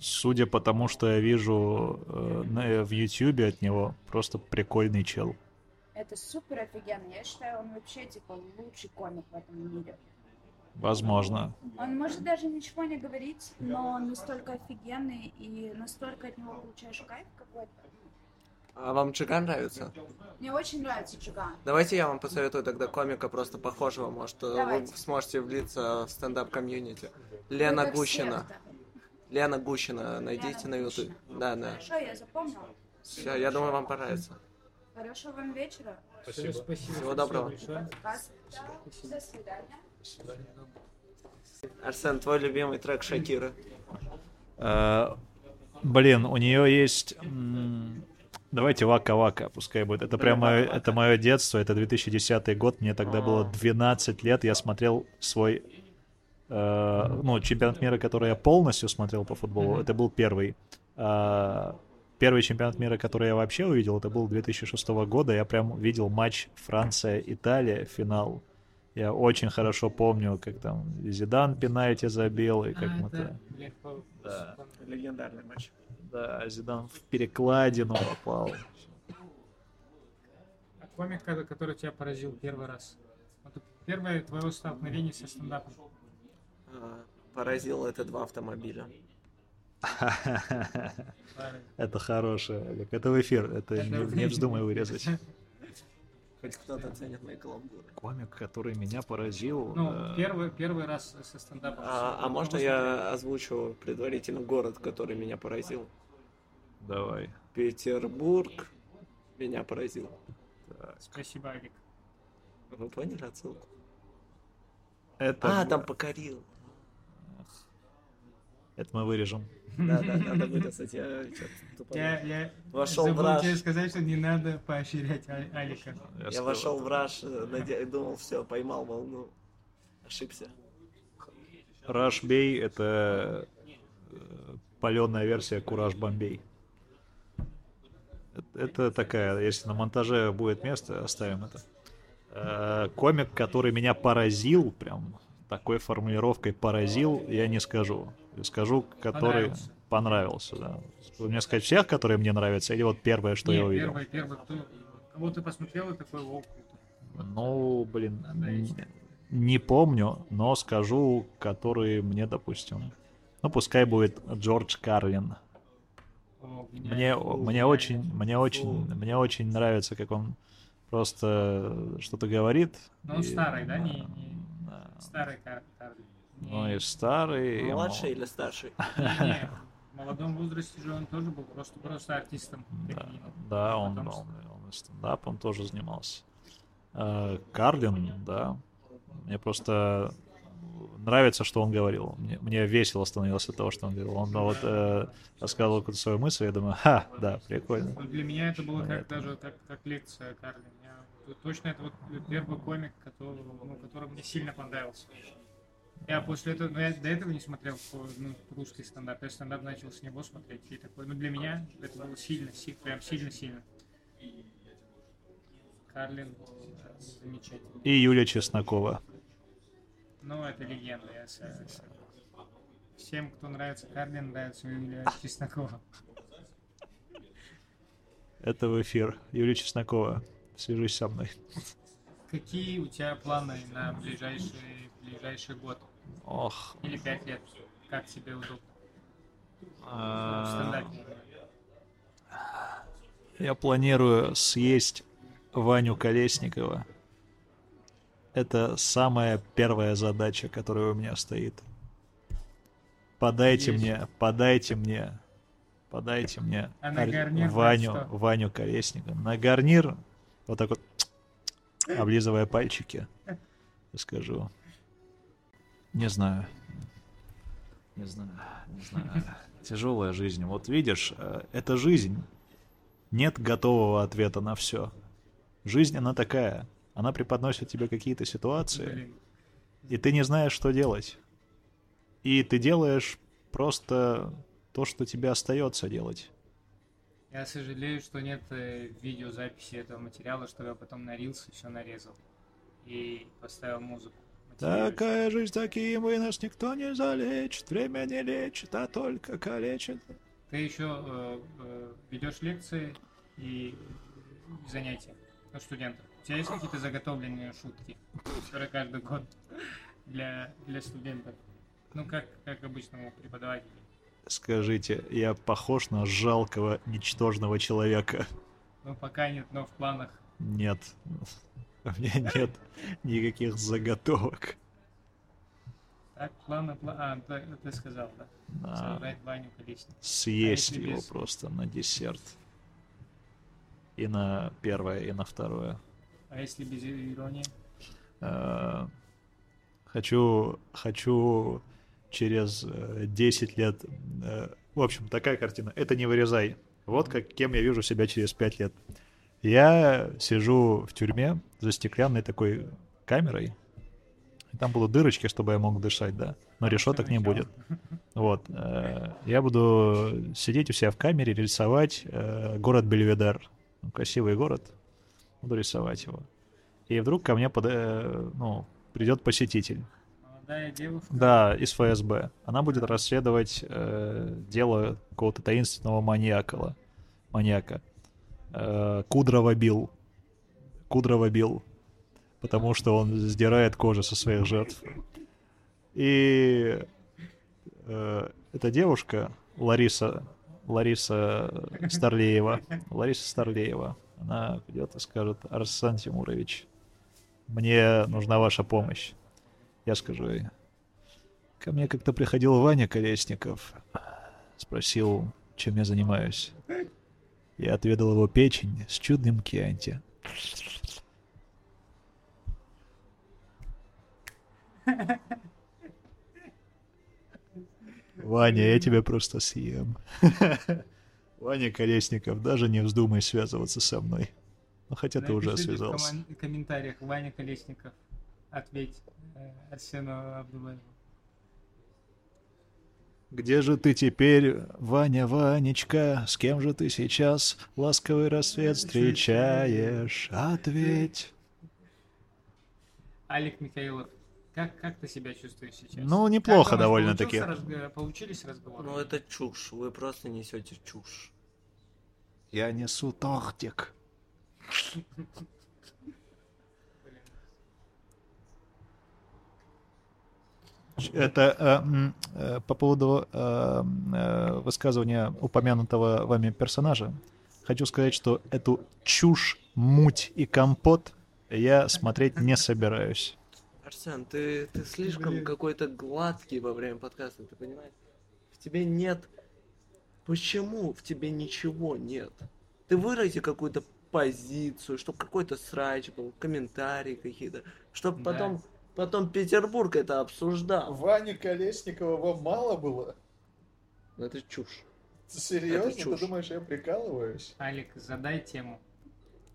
Судя по тому, что я вижу э, в Ютьюбе от него, просто прикольный чел. Это супер офигенно. Я считаю, он вообще типа лучший комик в этом мире. Возможно. Он может даже ничего не говорить, но он настолько офигенный и настолько от него получаешь кайф какой-то. А вам Джиган нравится? Мне очень нравится Джиган. Давайте я вам посоветую тогда комика просто похожего, может, э, вы Давайте. сможете влиться в стендап-комьюнити. Лена как Гущина. Лена Гущина, найдите Лена на ютубе. Гущина. Да, да. Хорошо, я запомнила. Все, я думаю, вам понравится. Хорошего вам вечера. Всё, спасибо. Всего доброго. большое. Вас. До свидания. Арсен, твой любимый трек Шакиры. Э, блин, у нее есть... Давайте Вака Вака, пускай будет. Это прям мое, это мое детство, это 2010 год, мне тогда было 12 лет, я смотрел свой, э, ну, чемпионат мира, который я полностью смотрел по футболу, это был первый. А, первый чемпионат мира, который я вообще увидел, это был 2006 года, я прям видел матч Франция-Италия, финал. Я очень хорошо помню, как там Зидан пенальти забил, и как А, мы это, то блин, по- Да. Легендарный матч. Да, Зидан в перекладину попал. А комик, ко- который тебя поразил первый раз? Первое твое столкновение со стендапом. А, Поразил это два автомобиля. <laughs> Это хорошее, Олег. Это в эфир. Это не, вздумай вырезать. <laughs> Хоть кто-то ценит мои каламбуры. Комик, который меня поразил. Ну, э, первый, первый раз со стендапом. А, а можно я озвучу предварительно город, который меня поразил? Давай. Петербург меня поразил. Спасибо, Алик. Вы поняли отсылку? Это, А, там покорил. Это мы вырежем. Да, да, <laughs> надо вырезать. Я чё-то тупо- Я, я Вошел забыл в раж. тебе сказать, что не надо поощрять Алика. Я сказал. вошел в раш, э, наде- думал, все, поймал волну. Ошибся. Rush Bay это паленая версия Кураж Бомбей. Это такая, если на монтаже будет место, оставим это. Э, Комик, который меня поразил, прям такой формулировкой поразил, я не скажу. Я скажу, который Понравился. понравился, да. Вы мне сказать всех, которые мне нравятся, или вот первое, что Не, я увидел? первый, первый, кто, кого ты посмотрел и такой, о, круто. Ну, блин, н- не помню, но скажу, который мне, допустим. Ну, пускай будет Джордж Карлин. О, Мне, гениально. мне очень, мне очень, мне очень нравится, как он просто что-то говорит. Но он И- старый, да? Не, не старый Кар- Карли. Не- Ну и старый. и Младший мол- или старший? <laughs> не, в <laughs> молодом возрасте же он тоже был просто, просто артистом. Да, да, он, он, он и стендапом тоже занимался. Э, Карлин, да. Мне просто нравится, что он говорил. Мне, мне весело становилось от того, что он говорил. Он вот э, рассказывал какую-то свою мысль, я думаю, <laughs> ха, да, прикольно. Ну, Для меня это было как даже как, как лекция Карли. Меня т- точно это вот первый комик, который, ну, который мне сильно понравился. Я после этого, ну, я до этого не смотрел ну, русский стендап. Я стендап начал с него смотреть. И такой, ну, для меня это было сильно, си- прям сильно-сильно. Карлин замечательный. И Юлия Чеснокова. Ну, это легенда. Я с- с- Всем, кто нравится Карлин, нравится Юлия Чеснокова. Это в эфир. Юлия Чеснокова, свяжись со мной. Какие у тебя планы на ближайший, ближайший год? Ох. Или пять лет? Как тебе удобно? А. Я планирую съесть Ваню Колесникова. Это самая первая задача, которая у меня стоит. Подайте Есть. мне, подайте мне, подайте мне А гарнир Ваню, что? Ваню Колесникова. На гарнир вот так вот, облизывая пальчики, скажу. Не знаю. Не знаю, не знаю. Тяжелая жизнь. Вот видишь, э, это жизнь. Нет готового ответа на все. Жизнь, она такая. Она преподносит тебе какие-то ситуации, и ты не знаешь, что делать. И ты делаешь просто то, что тебе остается делать. Я сожалею, что нет э, видеозаписи этого материала, чтобы я потом на Reels все нарезал. И поставил музыку. Такая жизнь, такие мы, нас никто не залечит, время не лечит, а только калечит. Ты еще э, э, ведешь лекции и занятия у студентов. У тебя есть какие-то заготовленные шутки, которые каждый год для, для студентов? Ну, как, как обычному преподавателю. Скажите, я похож на жалкого, ничтожного человека? Ну, пока нет, но в планах. Нет. <laughs> У меня нет никаких заготовок. Так, планы, пла- А, ты, сказал, да? Да. Сожрать Ваню Колесник. Съесть А его без? просто на десерт. И на первое, и на второе. А если без иронии? Э, Хочу, хочу через э, 10 лет... э, В общем, такая картина. Это не вырезай. Вот как, кем я вижу себя через 5 лет. Я сижу в тюрьме за стеклянной такой камерой. И там будут дырочки, чтобы я мог дышать, да. Но решеток не будет. Вот. э, Я буду сидеть у себя в камере, рисовать э, город Бельведер. Красивый город. Буду рисовать его. И вдруг ко мне под, э, ну, придет посетитель. Молодая девушка. Да, из ФСБ. Она будет расследовать э, дело какого-то таинственного маньяка. Маньяка. Э, Кудрова бил. Кудрова бил. Потому что он сдирает кожу со своих жертв. И э, эта девушка, Лариса, Лариса Старлеева, Лариса Старлеева, она придет и скажет, Арсен Тимурович, мне нужна ваша помощь. Я скажу ей. Ко мне как-то приходил Ваня Колесников. Спросил, чем я занимаюсь. Я отведал его печень с чудным кианти. Ваня, я тебя просто съем. <laughs> Ваня Колесников, даже не вздумай связываться со мной. Ну, хотя ты уже Напишите в связался. коммен- комментариях Ваня Колесников. Ответь э, Арсену Абдулаеву. Где же ты теперь, Ваня, Ванечка? С кем же ты сейчас ласковый рассвет встречаешь? Ответь. Алик Михаилов, как, как ты себя чувствуешь сейчас? Ну, неплохо довольно-таки. разго- Получились разговоры? Ну это чушь, вы просто несете чушь. Я несу тортик. Это э, э, по поводу э, э, высказывания упомянутого вами персонажа. Хочу сказать, что эту чушь, муть и компот я смотреть не собираюсь. Арсен, ты, ты слишком какой-то гладкий во время подкаста, ты понимаешь? В тебе нет... Почему в тебе ничего нет? Ты вырази какую-то позицию, чтобы какой-то срач был, комментарии какие-то, чтобы Да. потом, потом Петербург это обсуждал. Ваню Колесникова вам мало было? Это чушь. Серьезно? Это чушь. думаешь, я прикалываюсь? Алик, задай тему.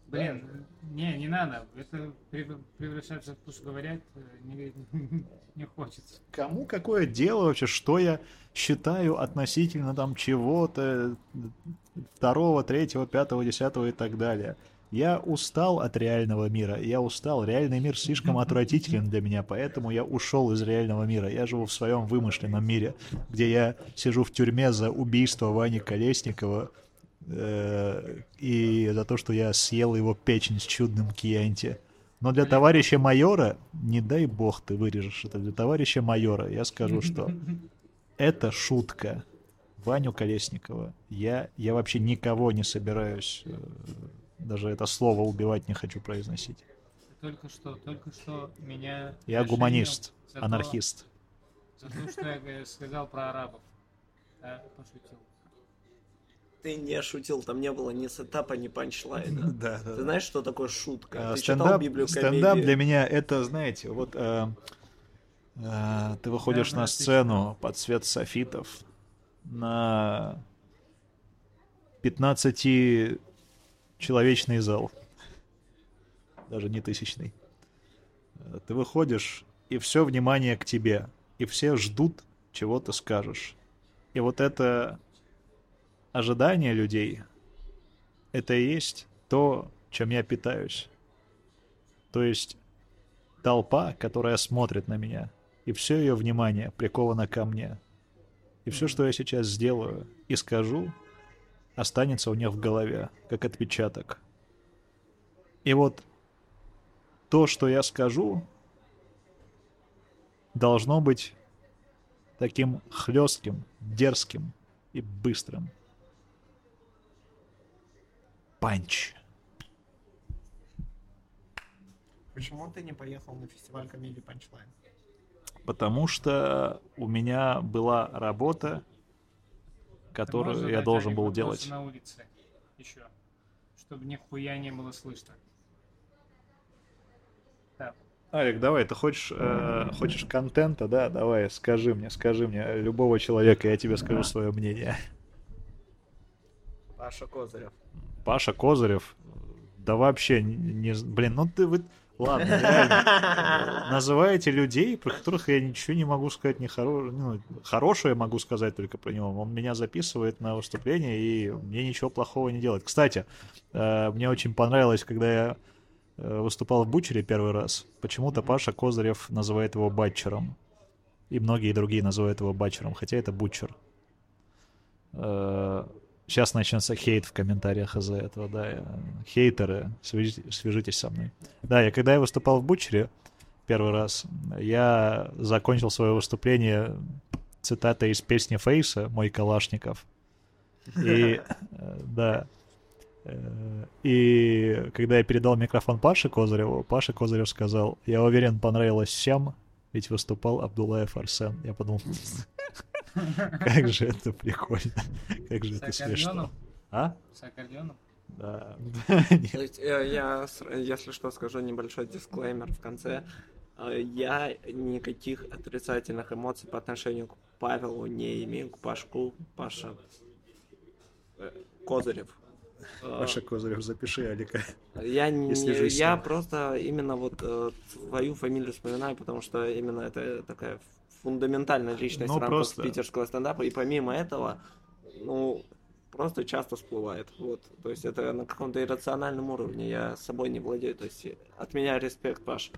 Блин, не, не надо. Это прев- превращаться в пусть говорят э, не, <laughs> не хочется. Кому какое дело вообще, что я считаю относительно там чего-то второго, третьего, пятого, десятого и так далее. Я устал от реального мира, я устал. Реальный мир слишком <laughs> отвратителен для меня, поэтому я ушел из реального мира. Я живу в своем вымышленном мире, где я сижу в тюрьме за убийство Вани Колесникова и за то, что я съел его печень с чудным кьянти. Но для товарища майора, не дай бог ты вырежешь это, для товарища майора я скажу, что это шутка. Ваню Колесникова. Я, я вообще никого не собираюсь, э, даже это слово убивать не хочу произносить. Только что, только что меня... Я гуманист, за то- анархист. За то, что я э, сказал про арабов. Да, пошутил. Ты не шутил, там не было ни сетапа, ни панчлайна. <laughs> Да, Ты знаешь, что такое шутка? А, Ты читал Библию стендап для меня это, знаете, вот э, э, ты выходишь Да, на да, сцену под свет софитов на 15-человечный зал, даже не тысячный. Э, Ты выходишь, и все внимание к тебе, и все ждут, чего ты скажешь. И вот это ожидание людей, это и есть то, чем я питаюсь. То есть толпа, которая смотрит на меня, и все ее внимание приковано ко мне. И все, что я сейчас сделаю и скажу, останется у них в голове, как отпечаток. И вот то, что я скажу, должно быть таким хлестким, дерзким и быстрым. Панч. Почему ты не поехал на фестиваль комедии Панчлайн? Потому что у меня была работа, которую Можно я должен был делать. на улице еще, чтобы нихуя не было слышно. Алик, давай, ты хочешь, э, хочешь контента, да? Давай, скажи мне, скажи мне любого человека, я тебе скажу свое мнение. Паша Козырев. Паша Козырев, да вообще не, блин, ну ты вы, ладно, реально. <laughs> называете людей, про которых я ничего не могу сказать не хоро... ну, хорошее могу сказать только про него. Он меня записывает на выступление и мне ничего плохого не делает. Кстати, э, мне очень понравилось, когда я э, выступал в Бучере первый раз. Почему-то Паша Козырев называет его Батчером. И многие другие называют его Батчером, хотя это Бутчер. Сейчас начнется хейт в комментариях из-за этого, да. Хейтеры, свяжите- свяжитесь со мной. Да, я когда я выступал в Бучере первый раз, я закончил свое выступление цитатой из песни Фейса «Мой Калашников». И, э, да, Э, и когда я передал микрофон Паше Козыреву, Паша Козырев сказал, я уверен, понравилось всем, ведь выступал Абдулаев Арсен. Я подумал, <laughs> как же это прикольно, как же это смешно. А? С аккордеоном? Да. <laughs> Э, я, с- если что, скажу небольшой дисклеймер в конце. э, я никаких отрицательных эмоций по отношению к Павелу не имею, к Пашку, Паша э, Козырев. Э, Паша Козырев, запиши Алика. Я, <laughs> не, я просто именно вот э, твою фамилию вспоминаю, потому что именно это такая фундаментальная личность Ну, в рамках просто- питерского стендапа, и помимо этого, ну, просто часто всплывает, вот, то есть это на каком-то иррациональном уровне, я собой не владею, то есть от меня респект, Паш.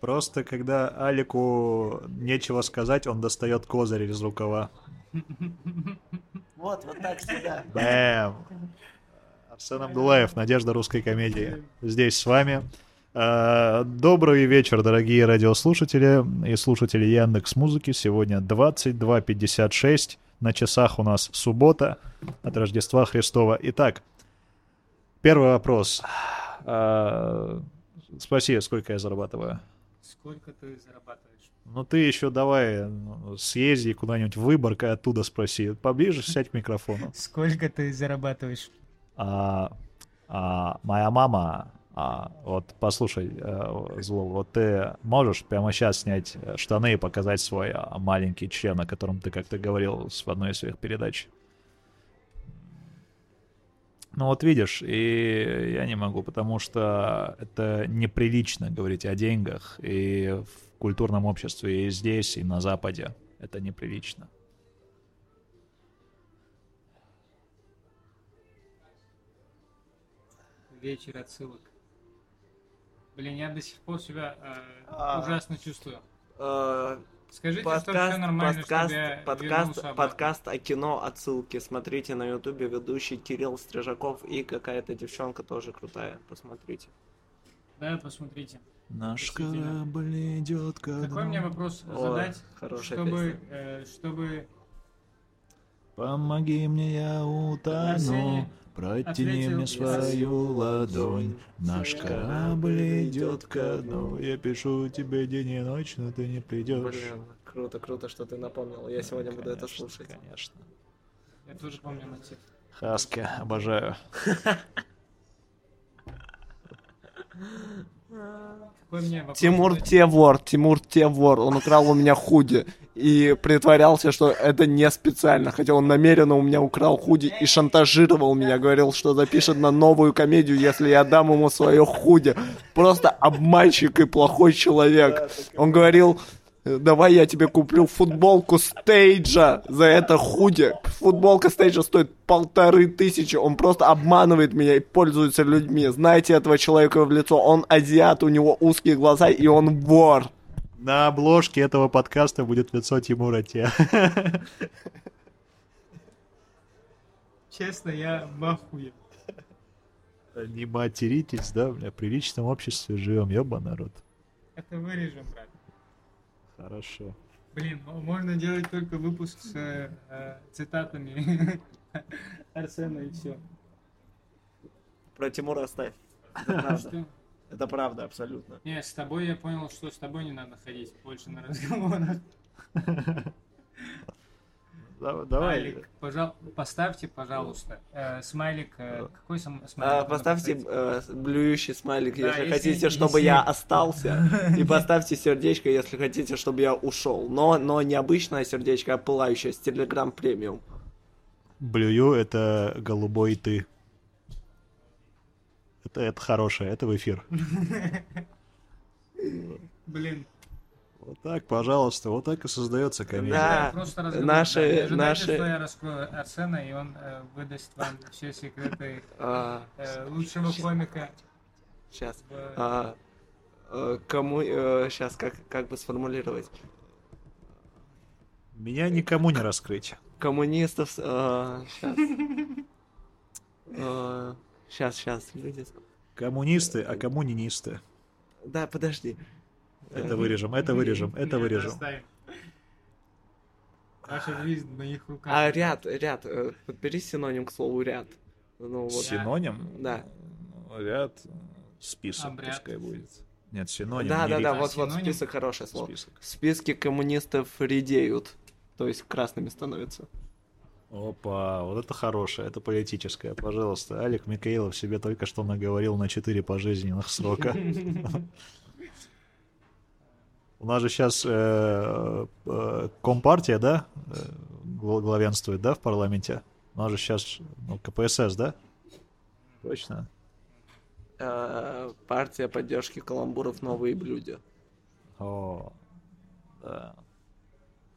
Просто когда Алику нечего сказать, он достает козырь из рукава. Вот, вот так всегда. Бэм! Арсен Абдулаев, Надежда русской комедии. Здесь с вами. Э, Добрый вечер, дорогие радиослушатели и слушатели Яндекс Музыки. Сегодня 22.56. На часах у нас суббота от Рождества Христова. Итак, первый вопрос. Э, Спроси, сколько я зарабатываю. Сколько ты зарабатываешь? Ну ты еще давай ну, съезди куда-нибудь в Выборг и оттуда спроси. Поближе сядь к микрофону. Сколько ты зарабатываешь? А, а, моя мама, а, вот послушай, э, Зло, вот ты можешь прямо сейчас снять э, штаны и показать свой а, маленький член, о котором ты как-то говорил в одной из своих передач? Ну вот видишь, и я не могу, потому что это неприлично говорить о деньгах и в культурном обществе, и здесь, и на Западе. Это неприлично. Вечер отсылок. Блин, я до сих пор себя э, А. ужасно чувствую. Э, Скажите, что все Подкаст, нормально, подкаст, чтобы я подкаст, подкаст о кино, отсылки. Смотрите на ютубе ведущий Кирилл Стрижаков и какая-то девчонка тоже крутая. Посмотрите. Да, посмотрите. Наш корабль идет ко Какой мне вопрос О, задать, хорошая чтобы, песня. э, чтобы Помоги мне, я утону, протяни мне свою ладонь. Наш корабль идет ко дну. Я пишу тебе день и ночь, но ты не придешь. Блин, круто, круто, что ты напомнил. Я сегодня буду это слушать. Конечно. я тоже помню мотив. Хаски, обожаю. <laughs> Тимур? Тевор, Тимур Тевор, он украл у меня худи и притворялся, что это не специально, хотя он намеренно у меня украл худи и шантажировал меня, говорил, что запишет на новую комедию, если я дам ему свое худи. Просто обманщик и плохой человек. Он говорил, «Э, давай я тебе куплю футболку стейджа за это худи. Футболка стейджа стоит полторы тысячи. Он просто обманывает меня и пользуется людьми. Знаете этого человека в лицо? Он азиат, у него узкие глаза и он вор. На обложке этого подкаста будет лицо Тимура Те. <laughs> Честно, я в ахуе. Не материтесь, да, бля, в приличном обществе живем, ёба народ. Это вырежем, брат. Хорошо. Блин, м- можно делать только выпуск с э, цитатами <laughs> Арсена и все. Про Тимура оставь. <laughs> Это правда. Это правда, абсолютно. Не, с тобой я понял, что с тобой не надо ходить больше на разговорах. <laughs> Да- Давай. Алик, пожал... поставьте, пожалуйста, э, смайлик. э, какой сам... смайлик? А, поставьте э, блюющий смайлик, Да, если если- хотите, чтобы если- я остался. И <laughs> поставьте сердечко, если хотите, чтобы я ушел. Но, но не обычное сердечко, а пылающее с Telegram премиум. Блюю — это голубой ты. Это, это хорошее, это в эфир. <laughs> Блин, Вот так, пожалуйста, вот так и создается комедия. Да. просто разговор. наши- да, наши- что я раскрою Арсена, и он э, выдаст вам все секреты А, э, лучшего комика. сейчас. А, э, кому... сейчас, как, как бы сформулировать? Меня никому не раскрыть. Коммунистов... сейчас. Сейчас, сейчас, люди... Коммунисты, а коммунинисты. Да, подожди. Это вырежем, это вырежем, это вырежем. Ваша жизнь в моих руках. А ряд, ряд, э, подбери синоним к слову ряд. Ну вот. Синоним? Да. Ну, Ряд, список Обряд. пускай будет. Нет, синоним. Да, не да, да, вот, вот список хорошее слово. Список. В списке коммунистов редеют. То есть красными становятся. Опа, вот это хорошее, это политическое. Пожалуйста, Алик Микаилов себе только что наговорил на 4 пожизненных срока. <laughs> У нас же сейчас компартия, да, э, гла- главенствует, да, в парламенте? У нас же сейчас ну, КПСС, да? Точно. Э, партия поддержки каламбуров «Новые блюда». О, да.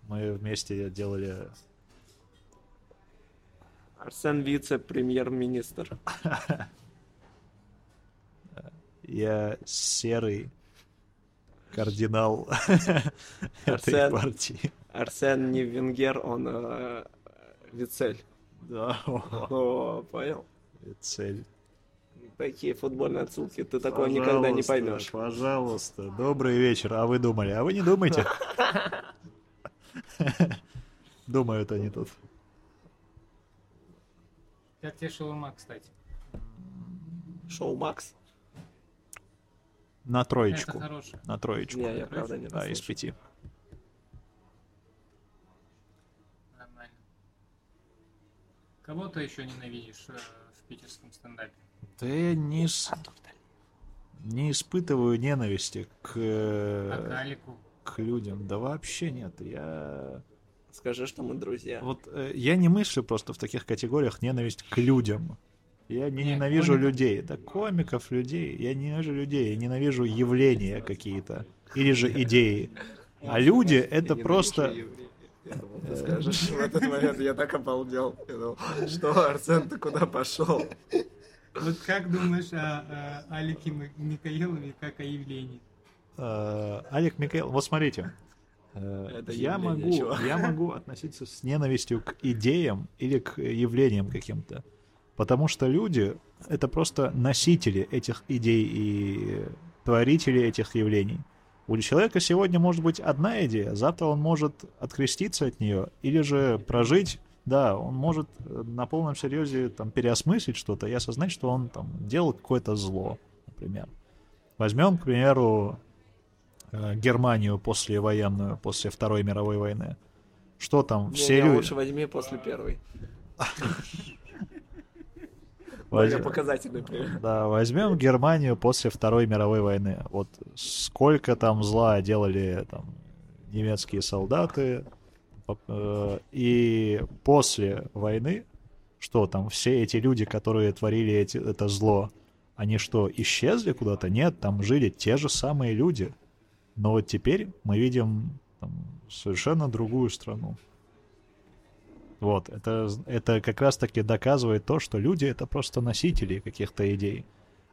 Мы вместе делали... Арсен вице-премьер-министр. <laughs> Я серый кардинал <laughs> этой Арсен. партии. Арсен не венгер, он э, вицель. Да, о, понял? цель. Такие футбольные отсылки ты такого никогда не поймешь. Пожалуйста, добрый вечер. А вы думали? А вы не думайте. <laughs> Думают они тут. Как тебе шаурма, кстати? Шоу Макс? На троечку. На троечку. Не, я правда не Да, из пяти. Нормально. Кого ты еще ненавидишь э, в питерском стендапе? Да я не, с- не испытываю ненависти к, А к э, Алику? к людям. Да вообще нет. Я Скажи, что мы друзья. вот э, я не мыслю просто в таких категориях ненависть к людям. Я не Не, ненавижу комиков. людей. Да комиков, людей. Я не ненавижу людей. Я ненавижу явления какие-то. Или же идеи. А люди это просто... Я думал, ты скажешь в этот момент, я так обалдел. Я думал, что, Арсен, ты куда пошел? Вот как думаешь о, о Алике Ми- Микаилове как о явлении? Э, Алик Микаэл, вот смотрите. Э, Это я, могу, я могу относиться с ненавистью к идеям или к явлениям каким-то. Потому что люди — это просто носители этих идей и творители этих явлений. У человека сегодня может быть одна идея, завтра он может откреститься от нее или же прожить, да, он может на полном серьезе там переосмыслить что-то и осознать, что он там делал какое-то зло, например. Возьмем, к примеру, э, Германию послевоенную, после Второй мировой войны. Что там, все Не, не, люди... лучше возьми после первой. <laughs> Воз- Более показательный пример. Да, возьмем Германию после Второй мировой войны. Вот сколько там зла делали там немецкие солдаты. Э, И после войны, что там, все эти люди, которые творили эти, это зло, они что, исчезли куда-то? Нет, там жили те же самые люди. Но вот теперь мы видим там, совершенно другую страну. Вот, это, это как раз-таки доказывает то, что люди это просто носители каких-то идей.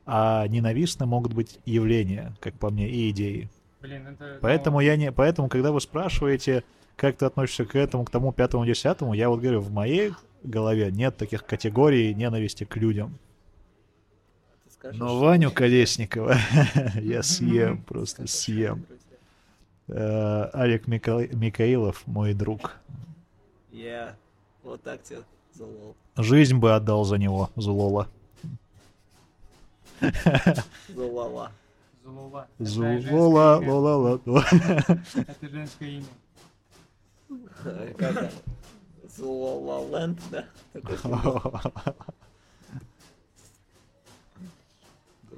А ненавистны могут быть явления, как по мне, и идеи. Блин, это... Поэтому ну, я не. Поэтому, когда вы спрашиваете, как ты относишься к этому, к тому пятому, десятому, я вот говорю, в моей голове нет таких категорий ненависти к людям. Скажешь, Но Ваню Колесникова <laughs> я съем, <laughs> просто съем. Э, Алик Мика- Микаилов, мой друг. Я вот так тебе залол. Жизнь бы отдал за него, Зулола. Зулола, женское имя. лола, лола. Это женское имя. Зулала Ленд, да? <laughs>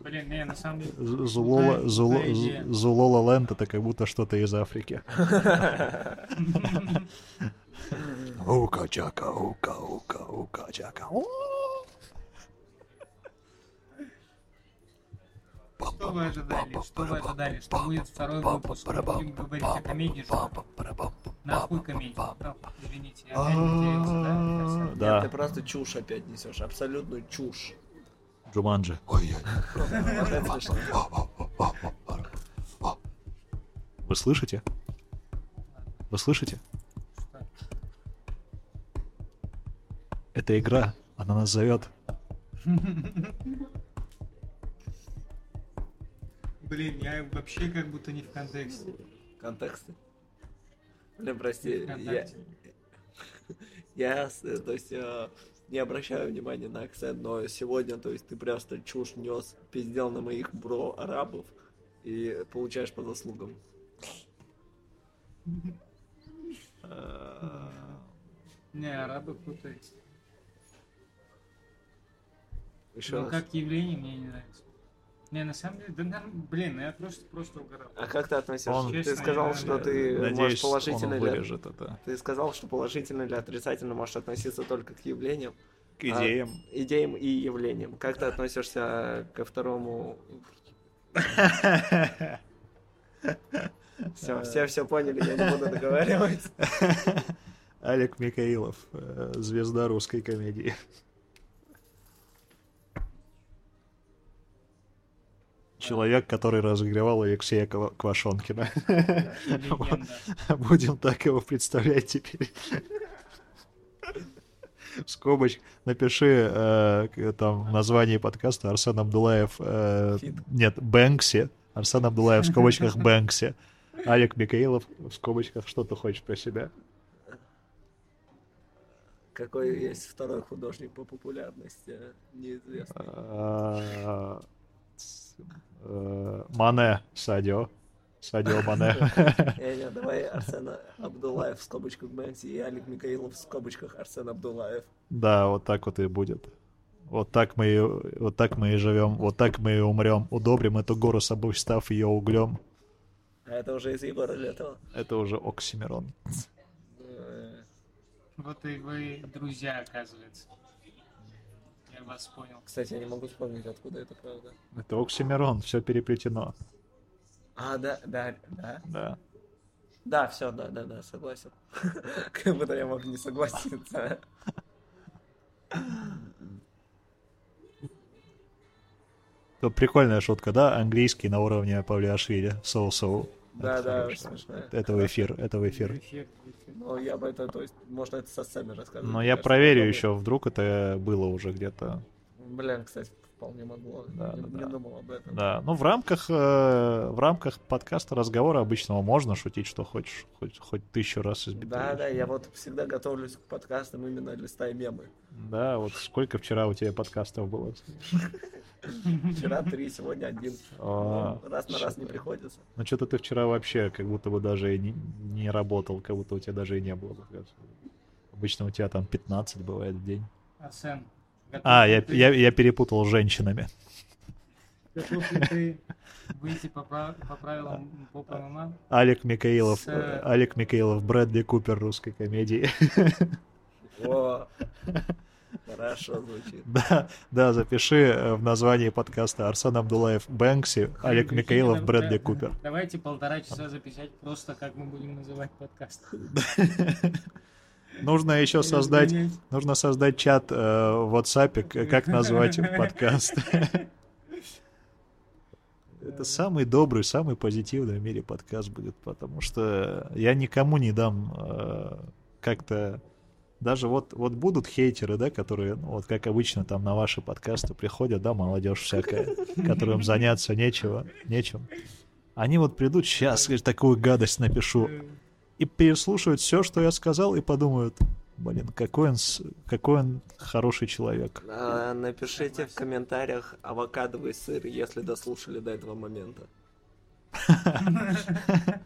Блин, не, на самом деле... Зулола, Зуло- Зулола Ленд это как будто что-то из Африки. <laughs> Ука чака, ука, ука, ука чака. Что вы ожидали? Что вы ожидали? Что будет второй выпуск? Будем говорить о комедии, что? Нахуй комедии? Да, Извините, я опять матерился, да? Нет, ты просто чушь опять несешь. Абсолютную чушь. Джуманджи. Смешно. Вы слышите? Вы слышите? Это игра, она нас зовет. Блин, я вообще как будто не в контексте. Контексты. Блин, прости, я, <laughs> я, э, то есть, э, не обращаю внимания на акцент, но сегодня, то есть, ты просто чушь нес, пиздел на моих бро-арабов и получаешь по заслугам. <laughs> Не, арабы путаются. Еще Ну, раз. как явление мне не нравится. Не, на самом деле, да, нам- блин, ну я просто, просто угорал. А как ты относишься? Он- Ты сказал, я- что ты Надеюсь, можешь он положительно или... вырежет это. Ты сказал, что положительно или отрицательно можешь относиться только к явлениям, К идеям. идеям и явлениям. Как ты относишься ко второму... <laughs> Все, все все поняли, я не буду договаривать. <laughs> Алек Михаилов, э, звезда русской комедии. Человек, который разогревал Алексея Ква- Квашонкина. <laughs> Будем так его представлять теперь. Скобоч напиши э, там в названии подкаста Арсен Абдулаев. э, нет, Бэнкси. Арсен Абдулаев в скобочках <laughs> Бэнкси. Алек Михаилов в скобочках что ты хочешь про себя. Какой есть второй художник по популярности, неизвестно. Э, Мане Садио. Садио Мане. Не, не, давай Арсен Абдулаев в скобочках Бэнкси и Алик Микаилов в скобочках Арсен Абдулаев. Да, вот так вот и будет. Вот так мы и, вот так мы и живем, вот так мы и умрем. Удобрим эту гору собой, став ее углем. А это уже из Егора Летова. Это уже Оксимирон. Э, Вот и вы друзья, оказывается. Я вас понял. Кстати, я не могу вспомнить, откуда это правда. Это Оксимирон, все переплетено. А, да, да, да. Да. Да, все, да, да, да, согласен. <laughs> Как будто я мог не согласиться. Прикольная шутка, да? Английский на уровне Павлиашвили. Соу-соу. Да, Это да, хорошо. смешно. Это в эфир, это в эфир. Ну, я бы это, то есть, можно это со сцены рассказывать. Но я кажется, проверю еще, вдруг это было уже где-то. Блин, кстати, вполне могло. Да, не, да, не да. думал об этом. Да, ну в рамках, э, в рамках подкаста разговора обычного можно шутить, что хочешь, хоть, хоть тысячу раз избить. Да, да, я вот всегда готовлюсь к подкастам именно листая мемы. Да, вот сколько вчера у тебя подкастов было? Вчера три, сегодня один. А, Ну, Раз на раз не приходится. Ну что-то ты вчера вообще как будто бы даже и не, не работал, как будто у тебя даже и не было. подкастов. Обычно у тебя там 15 бывает в день. Арсен, А, я, ты- я, я перепутал с женщинами. Готов ли ты выйти по, прав- по правилам Попа ММА? Алек Микаилов, С- э, Алек Микаилов, Брэдли Купер русской комедии. О, хорошо звучит. Да, да, запиши э, в названии подкаста Арсен Абдулаев Бэнкси, Алек Прикинь, Микаилов, Брэдли да- Купер. Давайте полтора часа записать просто, как мы будем называть подкаст. <laughs> Нужно еще создать, нужно создать чат э, в WhatsApp, как назвать <laughs> подкаст. Это самый добрый, самый позитивный в мире подкаст будет, потому что я никому не дам э, как-то... Даже вот, вот будут хейтеры, да, которые, ну, вот как обычно там на ваши подкасты приходят, да, молодежь всякая, которым заняться нечего, нечем. Они вот придут, сейчас такую гадость напишу, и переслушают все, что я сказал, и подумают, блин, какой он, какой он хороший человек. А, напишите в комментариях авокадовый сыр, если дослушали до этого момента. <laughs>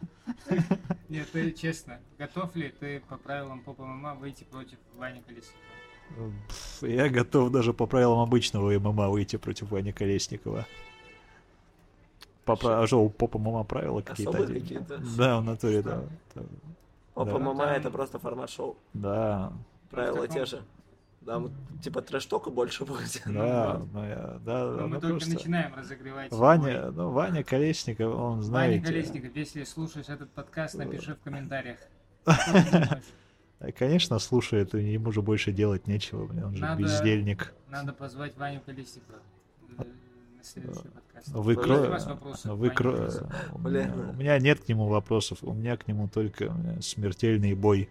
Нет, ты честно, готов ли ты по правилам Попа ММА выйти против Вани Колесникова? Я готов даже по правилам обычного ММА выйти против Вани Колесникова. По пра- а что, у попа мама правила какие-то? Какие-то? Да, в натуре, да. Да. мама, это просто формат шоу. Да, Правила те же. Там типа трэш-тока больше будет. да, ну я- да, Ну, да, мы ну только просто- начинаем разогревать. Ваня, ну, Ваня Колесников, он, Ваня знаете... Колесников, если слушаешь этот подкаст, напиши в комментариях. <laughs> Конечно, слушает, ему же больше делать нечего, он же Надо- бездельник. Надо позвать Ваню Колесникова следующий подкаст. Вы кро-? Вы кро-? У меня- у меня нет к нему вопросов, у меня к нему только смертельный бой.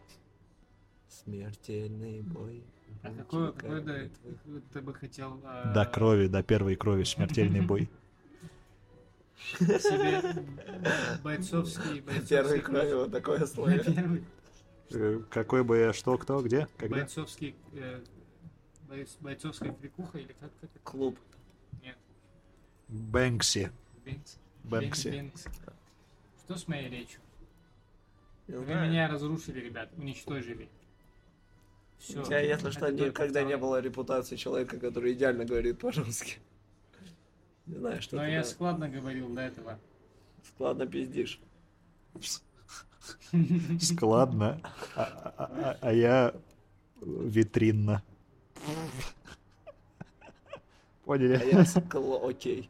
Смертельный бой. А какой, какой да- ты бы хотел э, До крови, до первой крови смертельный <laughs> бой. себе бойцовский, бойцовский Первый крови вот такое слово. Э, Какой бы я, что, кто, где, когда? бойцовский э, бойц- бойцовская фрикуха или как как это? Клуб. Бэнкси. Бенкс. Бэнкси. Что с моей речью? Не Вы знаю. меня разрушили, ребят, уничтожили. Все. У тебя, если что, никогда не было репутации человека, который идеально говорит по-русски. Не знаю, что Но я да, складно говорил до этого. складно пиздишь. Складно. А, а- а- а я витринно. Поняли? А я сказал, окей.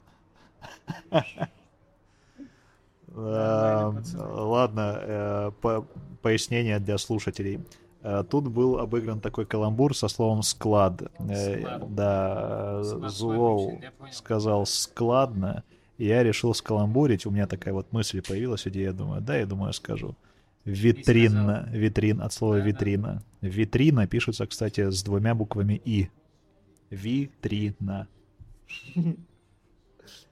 Пацаны. Ладно, э, по- пояснение для слушателей. Э, Тут был обыгран такой каламбур со словом склад. Э, Склад. Да, Склад Злоу сказал складно. и Я решил скаламбурить. У меня такая вот мысль появилась, где я думаю, да, я думаю, скажу. Витринно. Витрин от слова витрина. Витрина пишется, кстати, с двумя буквами И. Витрина. <laughs>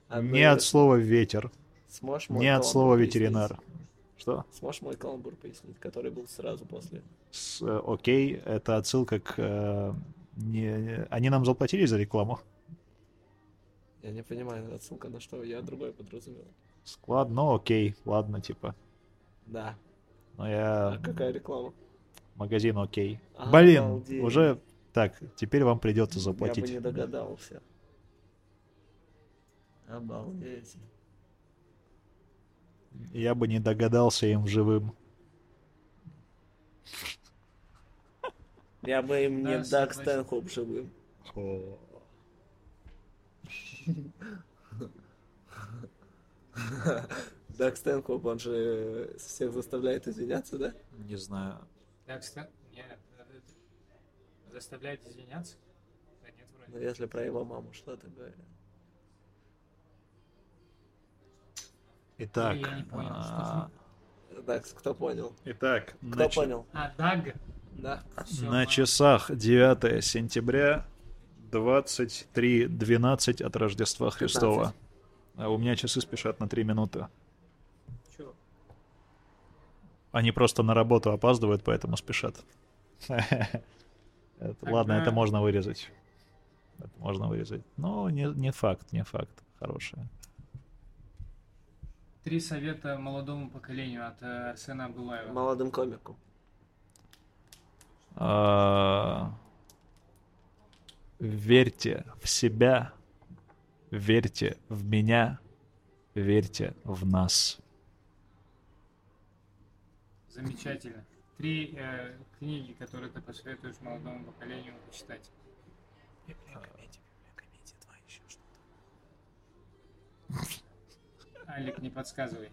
А Не от слова ветер. сможешь мой Не от слова ветеринар. Что? Сможешь мой каламбур пояснить, который был сразу после? С, э, окей, это отсылка к... э, не- они нам заплатили за рекламу? Я не понимаю, отсылка на что, я другое подразумевал. Склад, ну окей, ладно, типа. Да. Но А я... какая реклама? Магазин окей. А, Блин, Обалдеть. уже... Так, теперь вам придется Я бы заплатить. не догадался. Обалдеть. Я бы не догадался им живым. Я бы им не Да, Даг. Стэнхоп живым. Даг Стэнхоп, он же всех заставляет извиняться, да? Не знаю. Так, ста- нет, заставляет извиняться? Да нет, Ну, вроде. если про его маму что-то говорят. Итак, Я не понял, а, Так, кто понял? итак, Кто на, понял? А, Даг? Да. Всё, на часах 9 сентября 23.12 от Рождества Христова. А у меня часы спешат на 3 минуты. Они просто на работу опаздывают, поэтому спешат. <laughs> Ладно, это можно вырезать. Это можно вырезать. Но не, не факт, не факт. Хорошее. Три совета молодому поколению от э, Арсена Абдулаева. Молодым комику. А, Верьте в себя, верьте в меня, верьте в нас. Замечательно. Три э, книги, которые ты посоветуешь молодому поколению почитать. Алик, не подсказывай.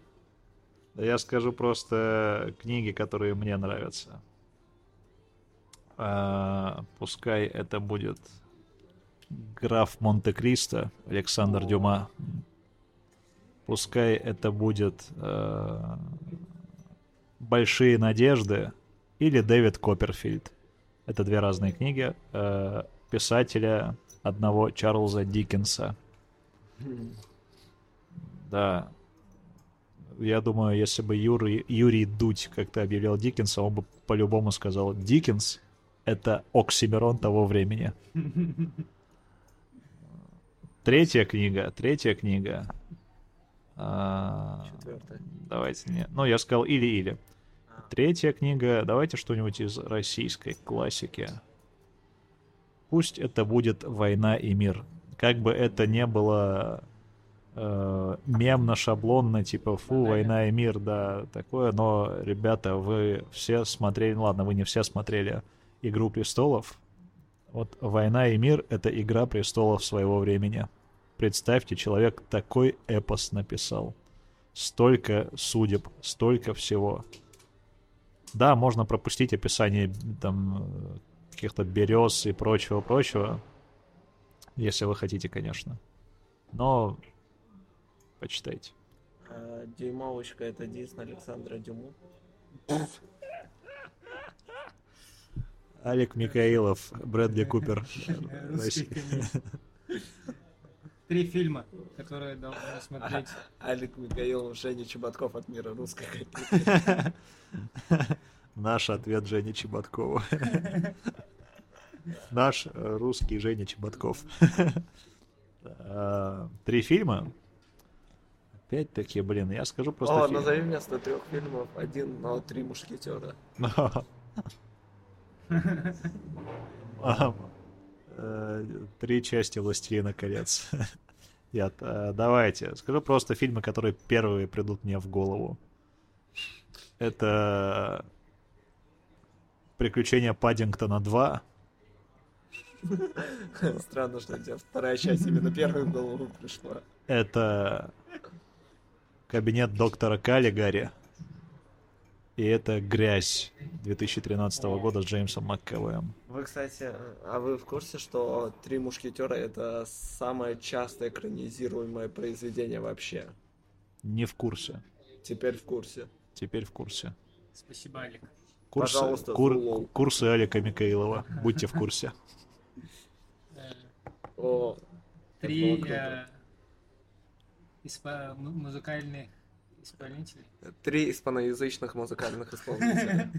Да я скажу просто книги, которые мне нравятся. А, пускай это будет граф Монте-Кристо, Александр Дюма. Пускай это будет э, Большие надежды или Дэвид Копперфильд. Это две разные книги э, писателя одного Чарльза Диккенса. Да, я думаю, если бы Юрий, Юрий Дудь как-то объявлял Диккенса, он бы по-любому сказал, Диккенс — это оксимирон того времени. <laughs> Третья книга, третья книга. А, Четвертая. Давайте, не. Ну, я сказал или-или. Третья книга, давайте что-нибудь из российской классики. Пусть это будет «Война и мир». Как бы это не было э, мемно, шаблонно, типа «Фу, война и мир», да, такое, но, ребята, вы все смотрели, ну ладно, вы не все смотрели «Игру престолов». Вот «Война и мир» — это «Игра престолов» своего времени. Представьте, человек такой эпос написал. Столько судеб, столько всего. Да, можно пропустить описание там каких-то берез и прочего-прочего, если вы хотите, конечно. Но почитайте. А, Дюймовочка это диск на Александра Дюму. Алик Микаилов, Брэдли Купер. Три фильма, которые должны смотреть. Алик Михаилов, Женя Чеботков от мира русской. Наш ответ Женя Чеботкова. Наш э, русский Женя Чеботков. А, Три фильма. Опять-таки, блин, я скажу просто... О, фильм. назови вместо трех фильмов один, но три мушкетера. Э, Три части «Властелина колец». <laughs> Нет, э, давайте. Скажу просто фильмы, которые первые придут мне в голову. Это «Приключения Паддингтона 2». <laughs> Странно, что у тебя вторая часть именно первой в голову пришла. Это «Кабинет доктора Каллигари». И это «Грязь» 2013 года с Джеймсом МакКэвоем. Вы, кстати, а вы в курсе, что «Три мушкетера» — это самое часто экранизируемое произведение вообще? Не в курсе. Теперь в курсе. Теперь в курсе. Спасибо, Алик. Курсы, Пожалуйста, кур- курсы Алика Микаилова. Будьте в курсе. Э, О, Три испа- му- музыкальных исполнителей. Три испаноязычных музыкальных исполнителя.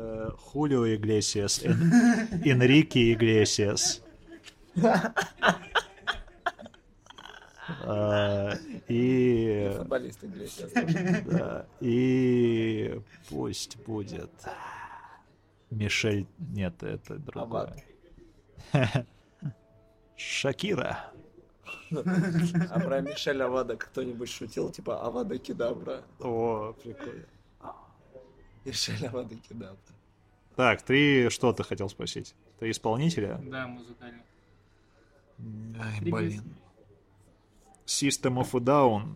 Э, Хулио Иглесиас, Эн- Энрике Иглесиас. Э, И, Футболисты Иглесиас. да, и пусть будет Мишель, нет, это другое. Шакира. <laughs> А про Мишеля Авада кто-нибудь шутил? Типа Авада Кедабра. О, прикольно. Мишель Авада Кедабра. Так, ты что ты хотел спросить? Ты исполнителя? Да, музыкальных. Ай, Три блин. System of a Down,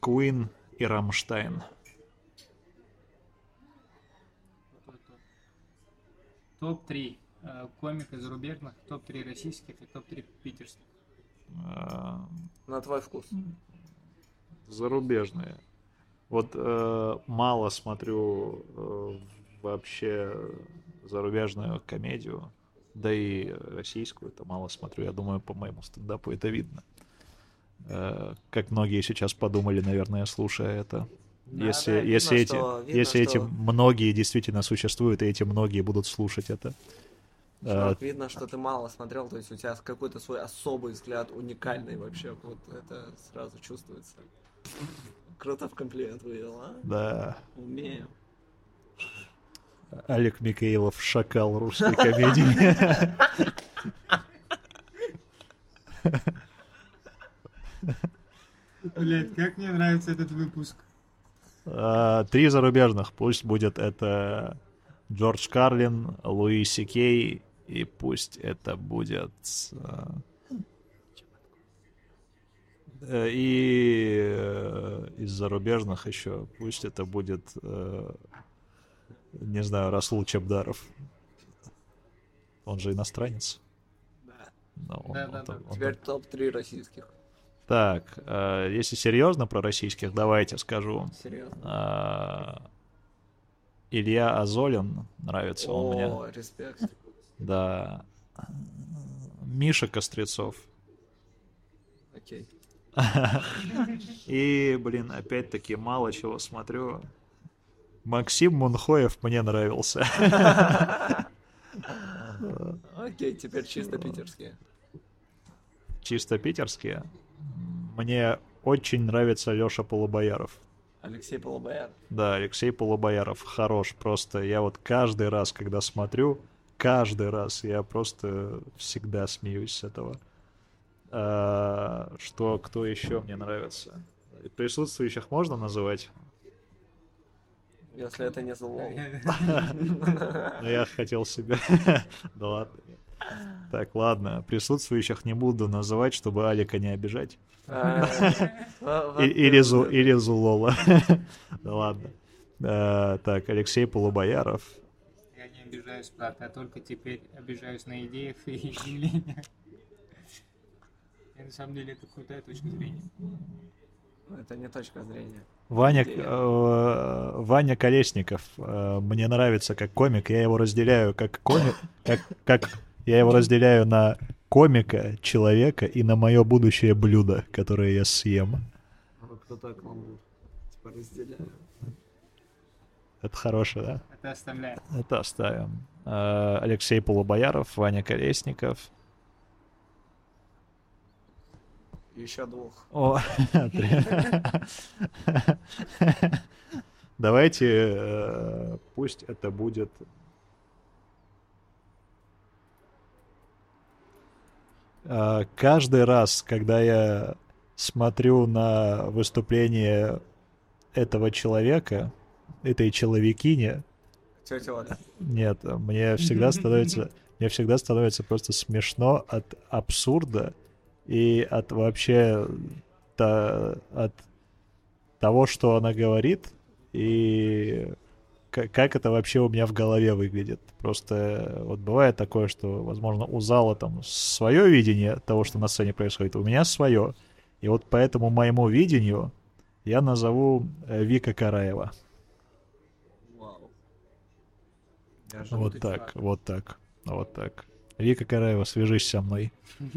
Queen и Рамштайн. Топ-3 э, комика зарубежных, топ-3 российских и топ-3 питерских. Э, На твой вкус. Зарубежные. Вот э, мало смотрю э, вообще зарубежную комедию, да и российскую это мало смотрю. Я думаю, по моему стендапу это видно. Э, как многие сейчас подумали, наверное, слушая это. Да, если да, видно, если эти, видно, если эти что- многие действительно существуют, и эти многие будут слушать это. Э, Чувак, видно, что ты мало смотрел, то есть у тебя какой-то свой особый взгляд, уникальный вообще. Вот это сразу чувствуется. Круто в комплимент вывел, а? да. Умею. Олег Микаилов, шакал русской комедии. Блять, как мне нравится этот выпуск. А, Три зарубежных. Пусть будет это Джордж Карлин, Луи Сикей, и пусть это будет... а, э, И э, из зарубежных еще пусть это будет, э, не знаю, Расул Чебдаров. Он же иностранец. Да. Но он- Да, да, он- да. он- Теперь топ-3 российских. Так, э, если серьезно про российских, давайте скажу. Серьезно. А, Илья Азолин нравится он мне. О, респект. Да. Миша Кострецов. Окей. И, блин, опять-таки мало чего смотрю. Максим Мунхоев мне нравился. Окей, теперь чисто питерские. Чисто питерские. Мне очень нравится Леша Полубояров. Алексей Полубояр. Да, Алексей Полубояров хорош. Просто я вот каждый раз, когда смотрю, каждый раз я просто всегда смеюсь с этого. А, что, кто еще мне нравится? Присутствующих можно называть? Если это не зло. <laughs> <laughs> Я хотел себя. <laughs> Да ладно. Так, ладно. Присутствующих не буду называть, чтобы Алика не обижать. А, или Зулола. Да ладно. А, Так, Алексей Полубояров. Обижаюсь, брат, я только теперь обижаюсь на идеях и <laughs> явлениях. И на самом деле это крутая точка зрения. Это не точка зрения. Ваня, э, Ваня Колесников. э, Мне нравится как комик. Я его разделяю как комик, как, как я его разделяю на комика, человека и на мое будущее блюдо, которое я съем. Кто так каламбур? Типа разделяю. Это хорошее, да? Это оставляем. Это оставим. Э, Алексей Полубояров, Ваня Колесников. Еще двух. О. <laughs> Давайте, э, пусть это будет... а, каждый раз, когда я смотрю на выступление этого человека, этой человекини, Тетя нет, мне всегда становится, <laughs> мне всегда становится просто смешно от абсурда и от вообще та- от того, что она говорит, и как это вообще у меня в голове выглядит. Просто вот бывает такое, что, возможно, у зала там свое видение того, что на сцене происходит, у меня свое. И вот по этому моему видению я назову э, Вика Караева. Вот так, вот так, вот так. Вика Караева, свяжись со мной. <laughs>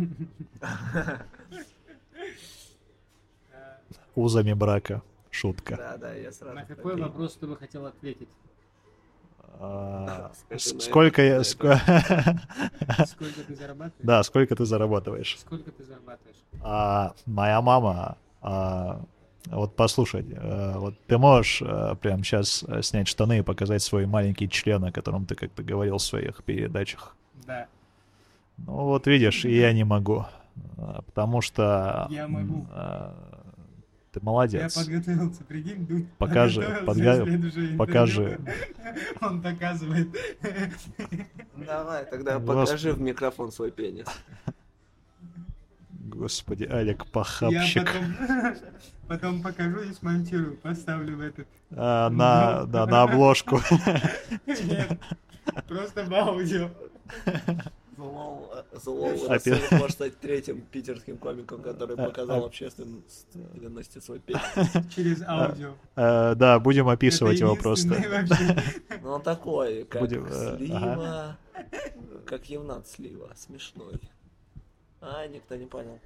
Узами брака. Шутка. Да, да, я сразу. На какой такой. вопрос ты бы хотел ответить? А, Сколько я... <laughs> Сколько ты зарабатываешь? Да, сколько ты зарабатываешь? Сколько ты зарабатываешь? А, моя мама, а, вот послушай, а, вот ты можешь а, прямо сейчас снять штаны и показать свой маленький член, о котором ты как-то говорил в своих передачах. Да. Ну вот видишь, и я не могу, потому что... Я могу. Ты Я молодец. подготовился, прикинь, Дудь <laughs> Покажи, подга- покажи. <laughs> Он доказывает. <laughs> Давай, тогда Господи. покажи в микрофон свой пенис. Господи, Алик, Я похабщик. потом, потом покажу и смонтирую, поставлю в этот. А, на, да, на обложку. Нет, просто в аудио. Опять. Расулов может стать третьим питерским комиком, который А, показал а. общественности свой пенис. Через аудио. Э, Да, будем описывать его просто. Ну он такой, как э, слива, как Евнат слива, смешной. А, никто не понял.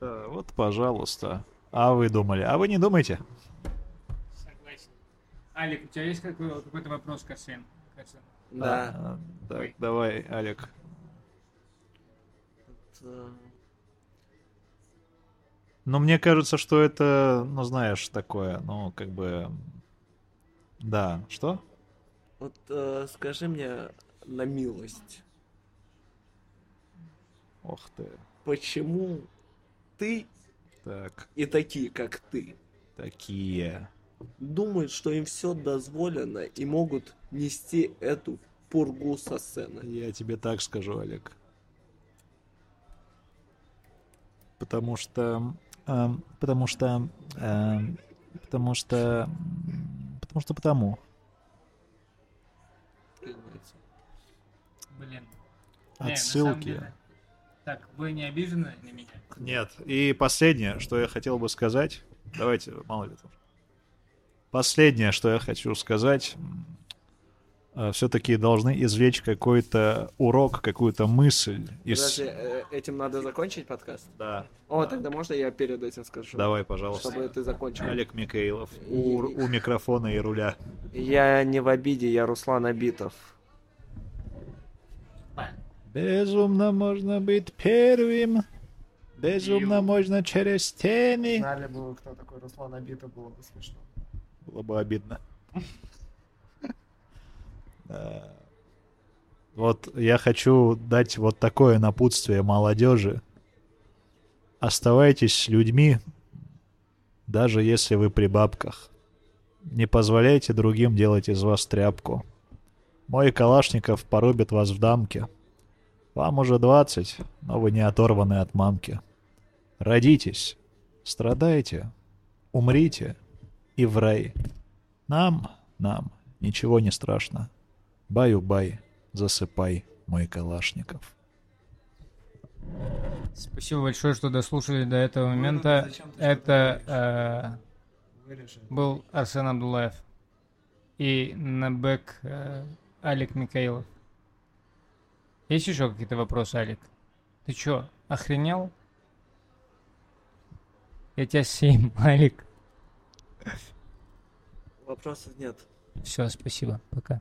Э, Вот, пожалуйста. А вы думали? А вы не думаете? Согласен. Алик, у тебя есть какой- какой-то вопрос к Арсену? К Арсену? Да. А, Так, Ой. давай, Алик. Это- Ну, мне кажется, что это, ну, знаешь, такое, ну, как бы... Да, что? Вот э, скажи мне на милость, Ох ты. почему ты Так, и такие, как ты, такие. думают, что им все дозволено и могут нести эту пургу со сцены? Я тебе так скажу, Олег. Потому что... эм, потому что... эм, потому что... Потому что потому. Блин. Не, на самом Отсылки. деле- Так, вы не обижены на меня? Нет. И последнее, что я хотел бы сказать. Давайте, мало ли там. Последнее, что я хочу сказать. Все-таки должны извлечь какой-то урок, какую-то мысль из... Подожди, э, этим надо закончить подкаст? Да. О, тогда можно я перед этим скажу? Давай, пожалуйста. Чтобы ты закончил. Олег Микаилов. У, у микрофона и руля. Я не в обиде, я Руслан Абитов. Безумно можно быть первым. Безумно можно через тени. Знали бы вы, кто такой Руслан Абитов, было бы смешно. Было бы обидно. <laughs> Вот я хочу дать вот такое напутствие молодежи. Оставайтесь с людьми, даже если вы при бабках. Не позволяйте другим делать из вас тряпку. Мой Калашников порубит вас в дамке. Вам уже двадцать, но вы не оторваны от мамки. Родитесь, страдайте, умрите и в рай. Нам, нам, ничего не страшно. Баю-бай, засыпай, мой Калашников. Спасибо большое, что дослушали до этого момента. зачем ты Это Вырежи. э, был Арсен Абдулаев и на бэк э, Алик Микаилов. Есть еще какие-то вопросы, Алик? Ты чё, охренел? Я тебя семь, <laughs> Алик. Вопросов нет. Все, спасибо, пока.